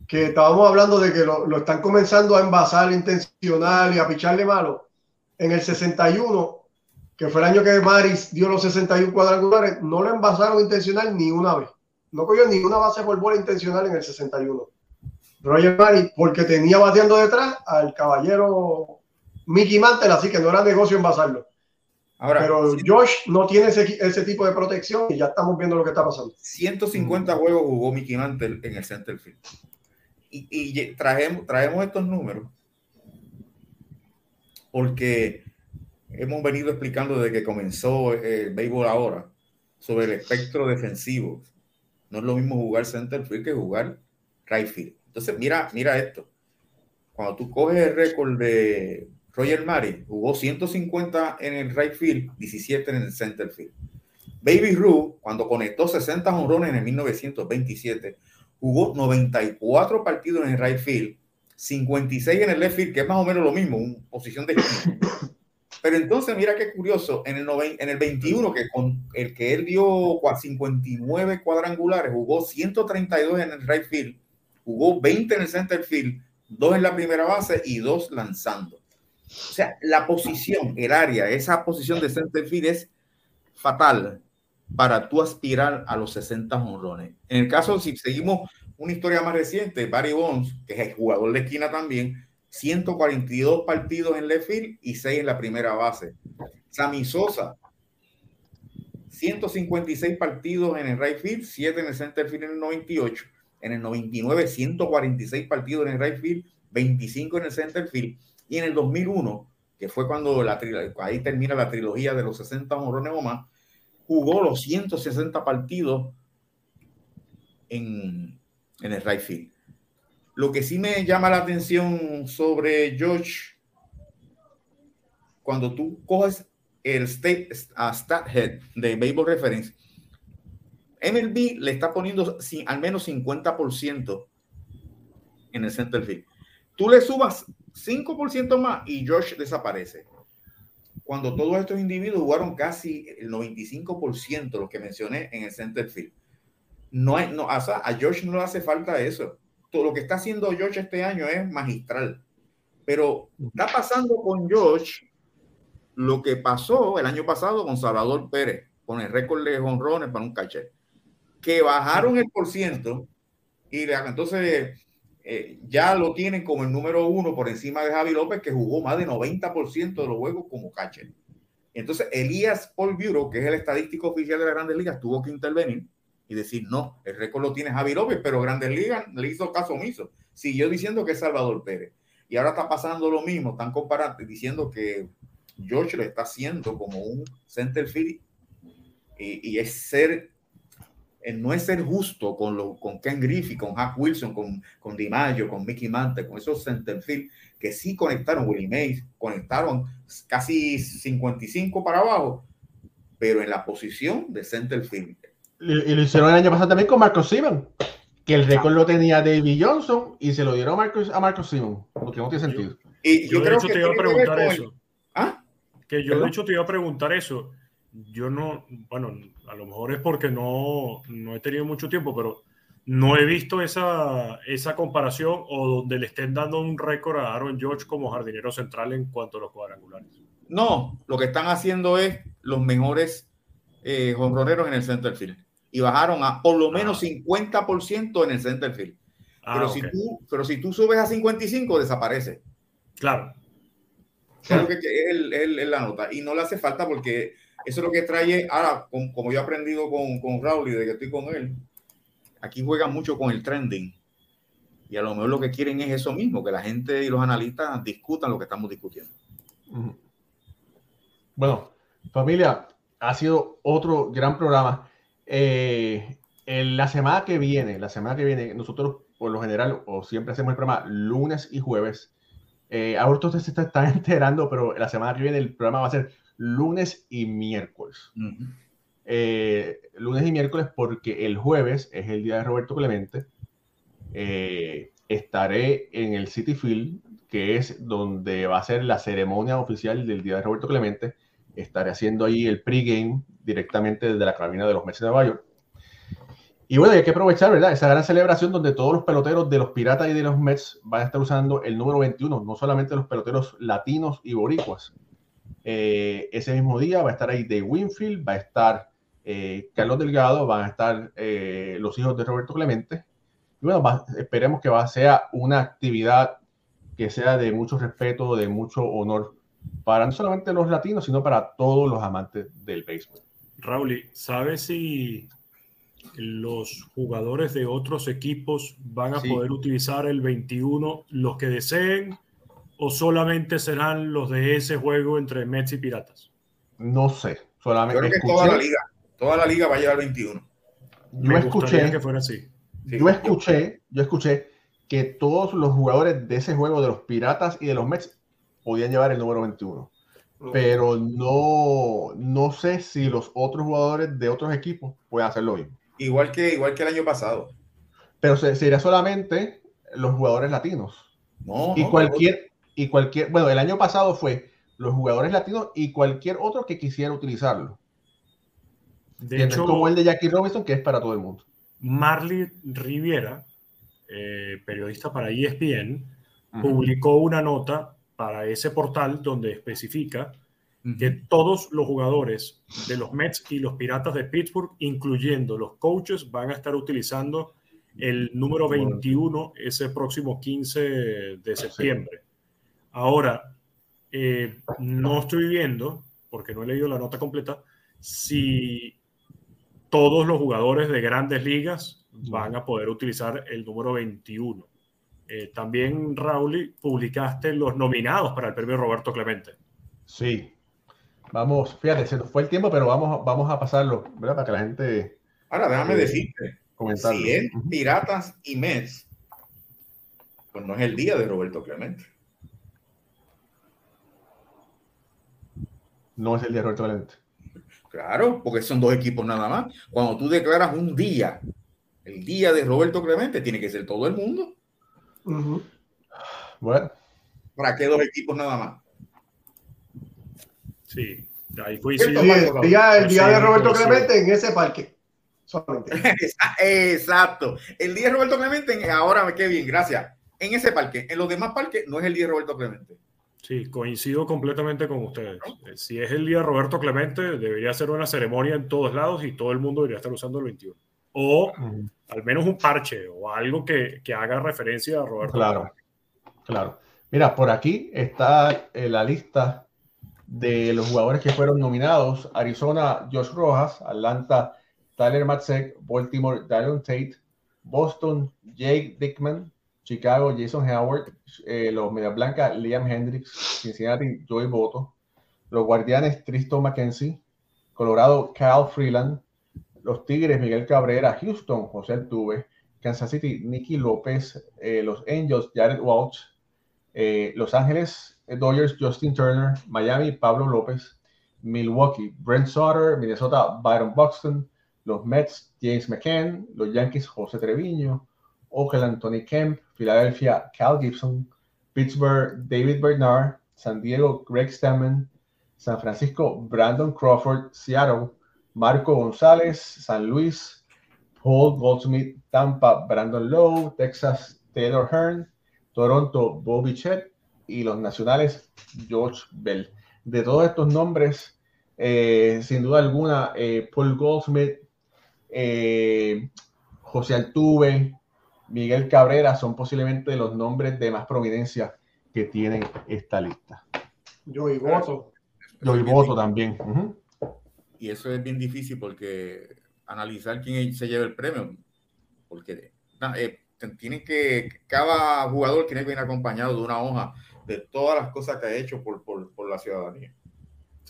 que estábamos hablando de que lo, lo, están comenzando a envasar intencional y a picharle malo. En el 61 que fue el año que Maris dio los 61 cuadrangulares, no lo envasaron intencional ni una vez. No cogió ni una base por bola intencional en el 61. Roger Maris, porque tenía bateando detrás al caballero Mickey Mantle, así que no era negocio envasarlo. Ahora, Pero Josh no tiene ese, tipo de protección y ya estamos viendo lo que está pasando. 150 juegos jugó Mickey Mantle en el center field. Y, y traemos, traemos estos números porque hemos venido explicando desde que comenzó el béisbol ahora sobre el espectro defensivo. No es lo mismo jugar center field que jugar right field. Entonces, mira, mira esto. Cuando tú coges el récord de Roger Mari, jugó 150 en el right field, 17 en el center field. Baby Ruth, cuando conectó 60 honrones en el 1927, jugó 94 partidos en el right field, 56 en el left field, que es más o menos lo mismo, una posición de pero entonces, mira qué curioso, en el, en el 21, que con el que él dio 59 cuadrangulares, jugó 132 en el right field, jugó 20 en el center field, dos en la primera base y dos lanzando. O sea, la posición, el área, esa posición de center field es fatal para tú aspirar a los 60 honrones. En el caso, si seguimos una historia más reciente, Barry Bonds, que es el jugador de esquina también, 142 partidos en left y 6 en la primera base. Sammy Sosa, 156 partidos en el right field, 7 en el center field en el 98. En el 99, 146 partidos en el right field, 25 en el center field. Y en el 2001, que fue cuando ahí termina la trilogía de los 60 honrones o más, jugó los 160 partidos en, en el right field. Lo que sí me llama la atención sobre George, cuando tú coges el state, uh, stat head de Baseball Reference, MLB le está poniendo al menos 50% en el center field. Tú le subas 5% más y George desaparece. Cuando todos estos individuos jugaron casi el 95%, lo que mencioné en el center field. No, hay, no a George no le hace falta eso todo lo que está haciendo George este año es magistral. Pero está pasando con George lo que pasó el año pasado con Salvador Pérez, con el récord de honrones para un caché, que bajaron el por ciento y entonces eh, ya lo tienen como el número uno por encima de Javi López, que jugó más de 90% de los juegos como catcher. Entonces, Elías Paul Bureau, que es el estadístico oficial de las grandes ligas, tuvo que intervenir y decir, no, el récord lo tiene Javi López, pero Grandes Ligas le hizo caso omiso. Siguió diciendo que es Salvador Pérez. Y ahora está pasando lo mismo, están comparando, diciendo que George lo está haciendo como un center field y, es ser, eh, no es ser justo con, lo, con Ken Griffey, con Hack Wilson, con, con DiMaggio, con Mickey Mantle, con esos center field que sí conectaron, Willie Mays, conectaron casi 55 para abajo, pero en la posición de center field y lo hicieron el año pasado también con Marcos Simon, que el récord lo tenía David Johnson y se lo dieron a Marcos, a Marcos Simon, porque no tiene sentido. Y yo, de hecho te iba a preguntar eso. ¿Ah? Que yo de hecho te iba a preguntar eso. Yo no, bueno, a lo mejor es porque no, no he tenido mucho tiempo, pero no he visto esa, esa comparación o donde le estén dando un récord a Aaron George como jardinero central en cuanto a los cuadrangulares. No, lo que están haciendo es los mejores eh, en el center field y bajaron a por lo menos 50% en el center field. Ah, pero, si tú, pero si tú subes a 55, desaparece. Claro. Es lo que es, la nota. Y no le hace falta porque eso es lo que trae. Ahora, como, yo he aprendido con, con Raúl y de que estoy con él, aquí juega mucho con el trending. Y a lo mejor lo que quieren es eso mismo, que la gente y los analistas discutan lo que estamos discutiendo. Bueno, familia, ha sido otro gran programa. Eh, en la semana que viene, la semana que viene, nosotros por lo general o siempre hacemos el programa lunes y jueves. Eh, ahora ustedes se están enterando, pero la semana que viene el programa va a ser lunes y miércoles. Eh, lunes y miércoles porque el jueves es el día de Roberto Clemente. Eh, estaré en el City Field, que es donde va a ser la ceremonia oficial del día de Roberto Clemente. Estaré haciendo ahí el pregame directamente desde la cabina de los Mets de Nueva York. Y bueno, hay que aprovechar, ¿verdad? Esa gran celebración donde todos los peloteros de los Piratas y de los Mets van a estar usando el número 21, no solamente los peloteros latinos y boricuas. Eh, ese mismo día va a estar ahí Dave Winfield, va a estar eh, Carlos Delgado, van a estar eh, los hijos de Roberto Clemente. Y bueno, esperemos que va, sea una actividad que sea de mucho respeto, de mucho honor para no solamente los latinos, sino para todos los amantes del béisbol. Raúl, ¿sabes si los jugadores de otros equipos van a poder utilizar el 21 los que deseen o solamente serán los de ese juego entre Mets y Piratas? No sé, solamente. creo que toda la liga, toda la liga va a llevar el 21. Yo escuché que fuera así. yo escuché, yo escuché que todos los jugadores de ese juego de los Piratas y de los Mets podían llevar el número 21. Pero no, no sé si los otros jugadores de otros equipos pueden hacer lo mismo. Igual que, igual que el año pasado. Pero sería solamente los jugadores latinos. No, y cualquier, y cualquier, bueno, el año pasado fue los jugadores latinos y cualquier otro que quisiera utilizarlo. De hecho, como el de Jackie Robinson, que es para todo el mundo. Marley Riviera, eh, periodista para ESPN, publicó una nota para ese portal donde especifica que todos los jugadores de los Mets y los Piratas de Pittsburgh, incluyendo los coaches, van a estar utilizando el número 21 ese próximo 15 de septiembre. Ahora, eh, no estoy viendo, porque no he leído la nota completa, si todos los jugadores de grandes ligas van a poder utilizar el número 21. Eh, también, Raúl, publicaste los nominados para el premio Roberto Clemente. Sí. Vamos, fíjate, se nos fue el tiempo, pero vamos, vamos a pasarlo, ¿verdad? Para que la gente. Ahora, déjame eh, decirte. Si es Piratas y Mets, pues no es el día de Roberto Clemente. No es el día de Roberto Clemente. Claro, porque son dos equipos nada más. Cuando tú declaras un día, el día de Roberto Clemente, tiene que ser todo el mundo. Bueno. ¿Para qué dos equipos nada más? Sí, ahí fue el día, el día de Roberto Clemente en ese parque. Exacto. El día de Roberto Clemente, ahora qué bien, gracias. En ese parque, en los demás parques no es el día de Roberto Clemente. Sí, coincido completamente con ustedes. Si es el día de Roberto Clemente, debería ser una ceremonia en todos lados y todo el mundo debería estar usando el 21. O al menos un parche o algo que, que haga referencia a Roberto. Claro, claro. Mira, por aquí está eh, la lista de los jugadores que fueron nominados. Arizona, Josh Rojas, Atlanta, Tyler Matzek, Baltimore, Dylan Tate, Boston, Jake Dickman, Chicago, Jason Howard, eh, los Media Blanca, Liam Hendricks, Cincinnati, Joey Boto, los Guardianes, Tristan McKenzie, Colorado, Cal Freeland, los Tigres, Miguel Cabrera, Houston, José Altuve, Kansas City, Nicky López, eh, los Angels, Jared Walsh, eh, Los Ángeles, Dodgers, Justin Turner, Miami, Pablo López, Milwaukee, Brent Sutter, Minnesota, Byron Buxton, los Mets, James McCann, los Yankees, José Treviño, Oakland, Tony Kemp, Filadelfia, Cal Gibson, Pittsburgh, David Bernard, San Diego, Greg Stammen, San Francisco, Brandon Crawford, Seattle, Marco González, San Luis, Paul Goldsmith, Tampa, Brandon Lowe, Texas, Taylor Hearn, Toronto, Bobby Chet y los nacionales, George Bell. De todos estos nombres, eh, sin duda alguna, eh, Paul Goldsmith, eh, José Altuve, Miguel Cabrera son posiblemente los nombres de más providencia que tienen esta lista. Yo y voto. Yo y voto también. Y eso es bien difícil porque analizar quién se lleva el premio, porque eh, tienen que, cada jugador tiene que venir acompañado de una hoja de todas las cosas que ha hecho por, por, la ciudadanía.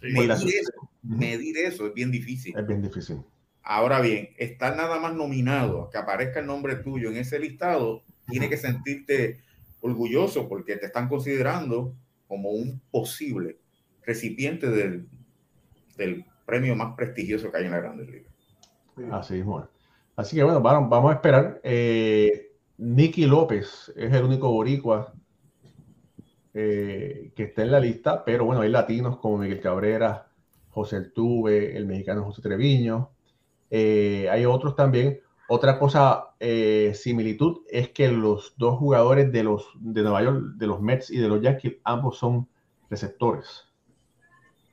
medir, eso, medir eso es bien difícil. Es bien difícil. Ahora bien, estar nada más nominado, que aparezca el nombre tuyo en ese listado, tiene que sentirte orgulloso porque te están considerando como un posible recipiente del, del premio más prestigioso que hay en la Grandes Ligas. Así es, bueno. Así que bueno, vamos, a esperar. Eh, Nicky López es el único boricua eh, que está en la lista, pero bueno, hay latinos como Miguel Cabrera, José Altuve, el mexicano José Treviño, eh, hay otros también. Otra cosa, eh, similitud, es que los dos jugadores de los de Nueva York, de los Mets y de los Yankees, ambos son receptores.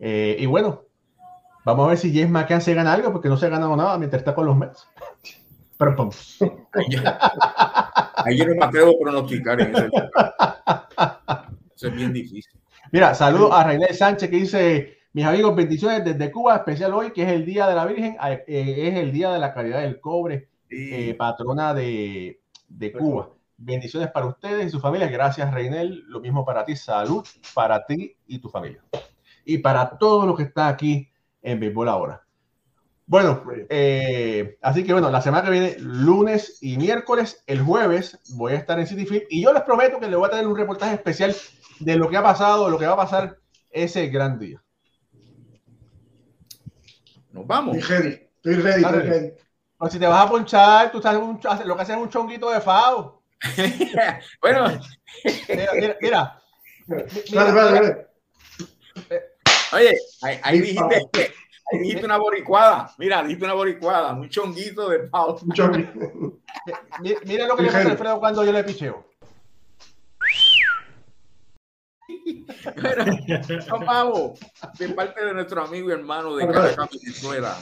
Eh, y bueno, vamos a ver si James McCann se gana algo, porque no se ha ganado nada mientras está con los Mets. Pero vamos. Ahí yo no me atrevo a pronosticar. En ese Eso es bien difícil. Mira, saludo a Rainel Sánchez que dice mis amigos, bendiciones desde Cuba, especial hoy, que es el Día de la Virgen, eh, es el Día de la Caridad del Cobre, eh, patrona de, Cuba. Bendiciones para ustedes y su familia. Gracias, Reinel. Lo mismo para ti. Salud para ti y tu familia. Y para todos los que están aquí en Béisbol ahora. Bueno, eh, así que bueno, la semana que viene, lunes y miércoles, el jueves, voy a estar en City Field y yo les prometo que les voy a tener un reportaje especial de lo que ha pasado, lo que va a pasar ese gran día. Nos vamos. Estoy ready, estoy ready, estoy ready. O si te vas a ponchar, tú sabes lo que haces es un chonguito de fao. bueno. Mira, mira. mira. mira Oye, ahí, dijiste, ahí dijiste una boricuada. Mira, dijiste una boricuada, un chonguito de fao. Un chonguito. Mira, lo que le pasa a Alfredo cuando yo le picheo. de parte de nuestro amigo y hermano de Caracas, Venezuela,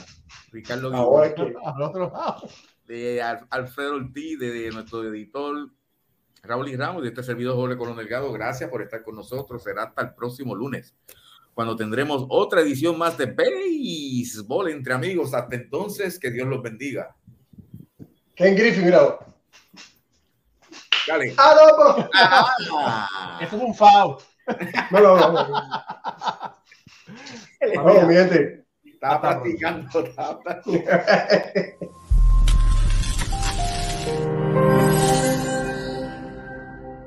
Ricardo Guillermo, de Alfredo Ortiz, de, nuestro editor Raúl y Ramos, de este servidor Jorge Colón Delgado, gracias por estar con nosotros. Será hasta el próximo lunes, cuando tendremos otra edición más de Béisbol entre amigos. Hasta entonces, que Dios los bendiga. Ken Griffin, mira. Dale. ¡Ah, no! Ah. Esto es un foul. No, no, no. Vamos, mi gente. Estaba practicando, estaba practicando.